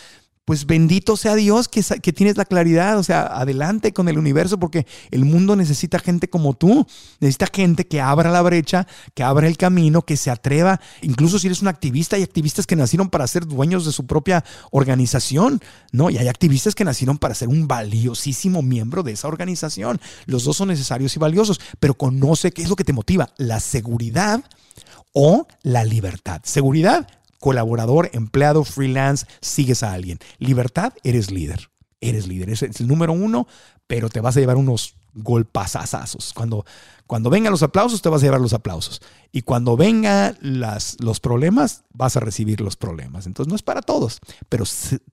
pues bendito sea Dios que, que, tienes la claridad, o sea, adelante con el universo, porque el mundo necesita gente como tú, necesita gente que abra la brecha, que abra el camino, que se atreva, incluso si eres un activista, hay activistas que nacieron para ser dueños de su propia organización, ¿no? Y hay activistas que nacieron para ser un valiosísimo miembro de esa organización. Los dos son necesarios y valiosos, pero conoce qué es lo que te motiva, la seguridad o la libertad. Seguridad, colaborador, empleado, freelance, sigues a alguien. Libertad, eres líder. Eres líder, es el número uno, pero te vas a llevar unos golpazazazos. Cuando, cuando vengan los aplausos, te vas a llevar los aplausos. Y cuando vengan los problemas, vas a recibir los problemas. Entonces no es para todos, pero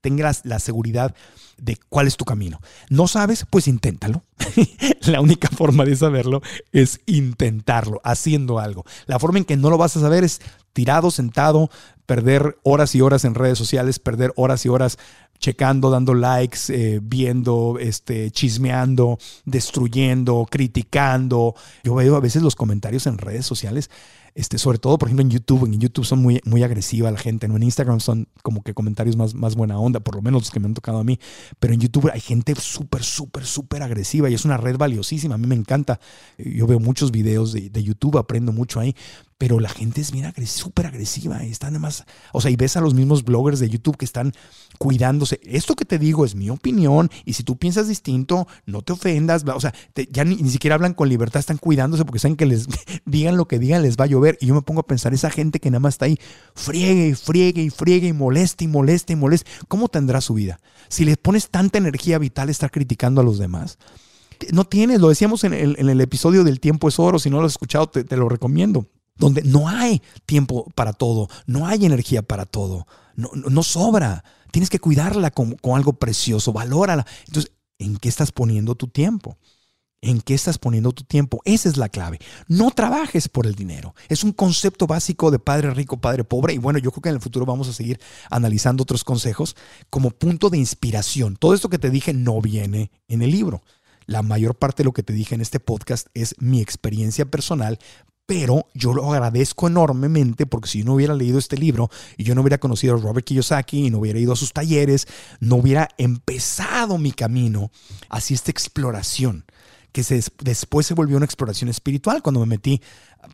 tengas la seguridad de cuál es tu camino. ¿No sabes? Pues inténtalo. la única forma de saberlo es intentarlo, haciendo algo. La forma en que no lo vas a saber es tirado, sentado, perder horas y horas en redes sociales, perder horas y horas checando, dando likes, eh, viendo, este, chismeando, destruyendo, criticando. Yo veo a veces los comentarios en redes sociales este, sobre todo, por ejemplo, en YouTube. En YouTube son muy, muy agresiva la gente, ¿no? En Instagram son como que comentarios más, más buena onda, por lo menos los que me han tocado a mí. Pero en YouTube hay gente súper, súper, súper agresiva y es una red valiosísima. A mí me encanta. Yo veo muchos videos de, de YouTube, aprendo mucho ahí pero la gente es bien súper agresiva y están además, o sea, y ves a los mismos bloggers de YouTube que están cuidándose. Esto que te digo es mi opinión y si tú piensas distinto, no te ofendas, o sea, ya ni, siquiera hablan con libertad, están cuidándose porque saben que les digan lo que digan, les va a llover. Y yo me pongo a pensar, esa gente que nada más está ahí, friegue y friegue y friegue y moleste y moleste y moleste, ¿cómo tendrá su vida? Si les pones tanta energía vital estar criticando a los demás. No tienes, lo decíamos en el, en el episodio del tiempo es oro, si no lo has escuchado te lo recomiendo donde no hay tiempo para todo, no hay energía para todo, no, sobra. Tienes que cuidarla con, algo precioso, valórala. Entonces, ¿en qué estás poniendo tu tiempo? ¿En qué estás poniendo tu tiempo? Esa es la clave. No trabajes por el dinero. Es un concepto básico de padre rico, padre pobre. Y bueno, yo creo que en el futuro vamos a seguir analizando otros consejos como punto de inspiración. Todo esto que te dije no viene en el libro. La mayor parte de lo que te dije en este podcast es mi experiencia personal pero yo lo agradezco enormemente porque si yo no hubiera leído este libro y yo no hubiera conocido a Robert Kiyosaki y no hubiera ido a sus talleres, no hubiera empezado mi camino hacia esta exploración que después se volvió una exploración espiritual cuando me metí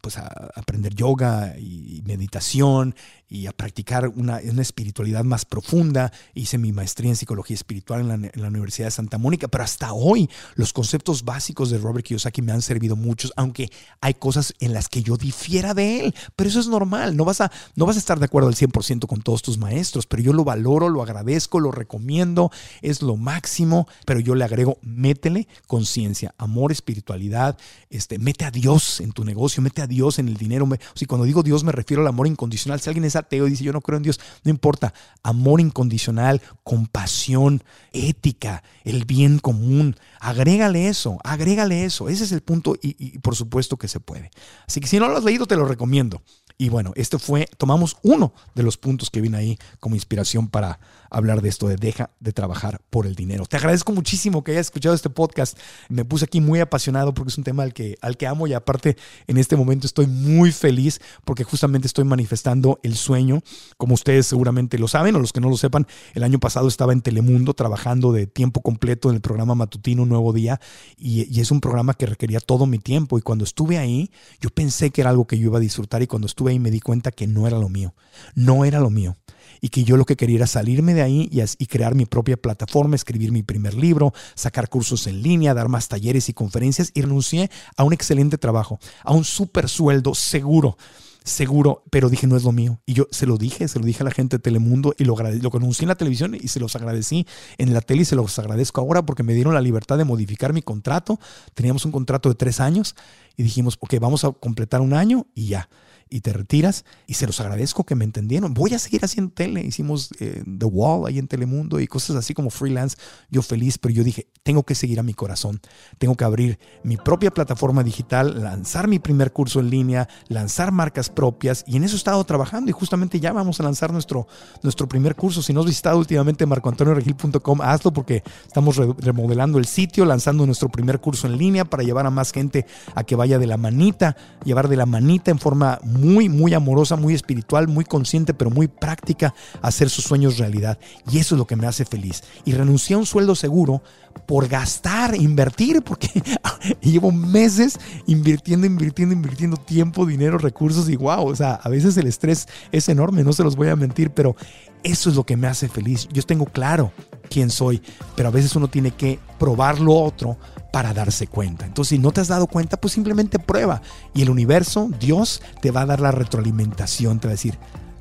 pues, a aprender yoga y meditación y a practicar una, una, espiritualidad más profunda. Hice mi maestría en psicología espiritual en la, Universidad de Santa Mónica, pero hasta hoy los conceptos básicos de Robert Kiyosaki me han servido muchos, aunque hay cosas en las que yo difiera de él, pero eso es normal, no vas a, no vas a estar de acuerdo al 100% con todos tus maestros, pero yo lo valoro, lo agradezco, lo recomiendo, es lo máximo, pero yo le agrego, métele conciencia, amor, espiritualidad, este, mete a Dios en tu negocio, mete a Dios en el dinero. Sea, cuando digo Dios me refiero al amor incondicional. Si alguien es ateo y dice yo no creo en Dios, no importa. Amor incondicional, compasión, ética, el bien común. Agrégale eso, agrégale eso. Ese es el punto y, y por supuesto que se puede. Así que si no lo has leído, te lo recomiendo. Y bueno, este fue, tomamos uno de los puntos que viene ahí como inspiración para hablar de esto de deja de trabajar por el dinero. Te agradezco muchísimo que hayas escuchado este podcast. Me puse aquí muy apasionado porque es un tema al que, al que amo y aparte en este momento estoy muy feliz porque justamente estoy manifestando el sueño. Como ustedes seguramente lo saben o los que no lo sepan, el año pasado estaba en Telemundo trabajando de tiempo completo en el programa matutino Nuevo Día y, y es un programa que requería todo mi tiempo y cuando estuve ahí yo pensé que era algo que yo iba a disfrutar y cuando estuve ahí me di cuenta que no era lo mío, no era lo mío y que yo lo que quería era salirme de ahí y, crear mi propia plataforma, escribir mi primer libro, sacar cursos en línea, dar más talleres y conferencias y renuncié a un excelente trabajo, a un súper sueldo seguro. Seguro, pero dije, no es lo mío. Y yo se lo dije, se lo dije a la gente de Telemundo y lo, lo en la televisión y se los agradecí en la tele y se los agradezco ahora porque me dieron la libertad de modificar mi contrato. Teníamos un contrato de tres años y dijimos, ok, vamos a completar un año y ya y te retiras. Y se los agradezco que me entendieron. Voy a seguir haciendo tele. Hicimos eh, The Wall ahí en Telemundo y cosas así como freelance. Yo feliz, pero yo dije, tengo que seguir a mi corazón. Tengo que abrir mi propia plataforma digital, lanzar mi primer curso en línea, lanzar marcas propias. Y en eso he estado trabajando y justamente ya vamos a lanzar nuestro, nuestro primer curso. Si no has visitado últimamente marcoantonioregil.com, hazlo porque estamos remodelando el sitio, lanzando nuestro primer curso en línea para llevar a más gente a que vaya de la manita, llevar de la manita en forma muy, muy amorosa, muy espiritual, muy consciente, pero muy práctica hacer sus sueños realidad. Y eso es lo que me hace feliz. Y renuncié a un sueldo seguro por gastar, invertir, porque llevo meses invirtiendo, invirtiendo, invirtiendo tiempo, dinero, recursos y wow, o sea, a veces el estrés es enorme, no se los voy a mentir, pero eso es lo que me hace feliz. Yo tengo claro quién soy, pero a veces uno tiene que probar lo otro para darse cuenta. Entonces, si no te has dado cuenta, pues simplemente prueba. Y el universo, Dios, te va a dar la retroalimentación, te va a decir,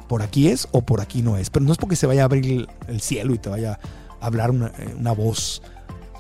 por aquí es o por aquí no es. Pero no es porque se vaya a abrir el cielo y te vaya a hablar una, una voz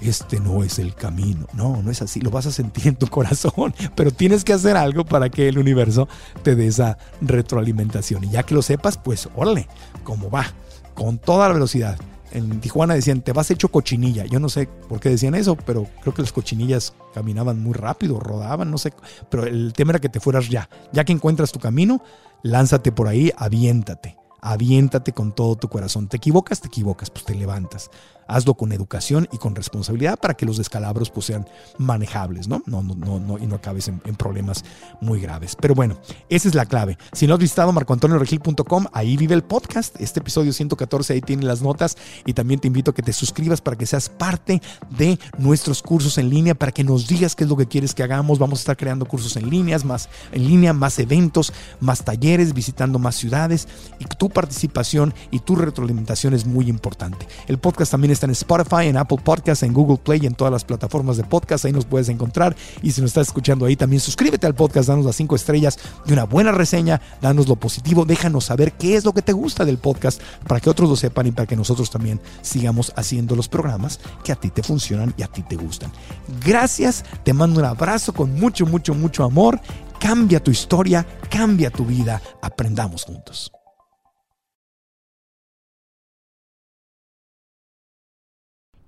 este no es el camino. No, no es así. Lo vas a sentir en tu corazón, pero tienes que hacer algo para que el universo te dé esa retroalimentación. Y ya que lo sepas, pues órale, cómo va, con toda la velocidad en Tijuana decían, te vas hecho cochinilla. Yo no sé por qué decían eso, pero creo que las cochinillas caminaban muy rápido, rodaban, no sé. Pero el tema era que te fueras ya. Ya que encuentras tu camino, lánzate por ahí, aviéntate. Aviéntate con todo tu corazón. Te equivocas, te equivocas, pues te levantas hazlo con educación y con responsabilidad para que los descalabros pues, sean manejables, ¿no? No, no, no, no y no acabes en, problemas muy graves. Pero bueno, esa es la clave. Si no has visitado marcoantonioregil.com, ahí vive el podcast. Este episodio 114, ahí tiene las notas y también te invito a que te suscribas para que seas parte de nuestros cursos en línea, para que nos digas qué es lo que quieres que hagamos. Vamos a estar creando cursos en líneas, más en línea, más eventos, más talleres, visitando más ciudades y tu participación y tu retroalimentación es muy importante. El podcast también es en Spotify, en Apple Podcasts, en Google Play y en todas las plataformas de podcast. Ahí nos puedes encontrar. Y si nos estás escuchando ahí, también suscríbete al podcast, danos las cinco estrellas y una buena reseña, danos lo positivo, déjanos saber qué es lo que te gusta del podcast para que otros lo sepan y para que nosotros también sigamos haciendo los programas que a ti te funcionan y a ti te gustan. Gracias, te mando un abrazo con mucho, mucho, mucho amor. Cambia tu historia, cambia tu vida, aprendamos juntos.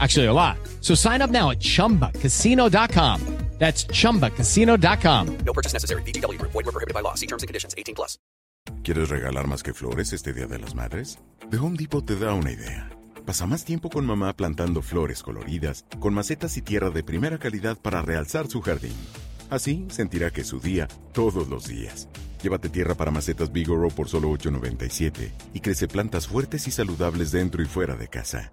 Actually, a lot. So sign up now at chumbacasino.com. That's chumbacasino.com. No purchase necessary. VGW Group. Void were prohibited by law. See terms and conditions. 18 plus. ¿Quieres regalar más que flores este Día de las Madres? The Home Depot te da una idea. Pasa más tiempo con mamá plantando flores coloridas, con macetas y tierra de primera calidad para realzar su jardín. Así sentirá que es su día todos los días. Llévate tierra para macetas Bigoro por solo $8.97 y crece plantas fuertes y saludables dentro y fuera de casa.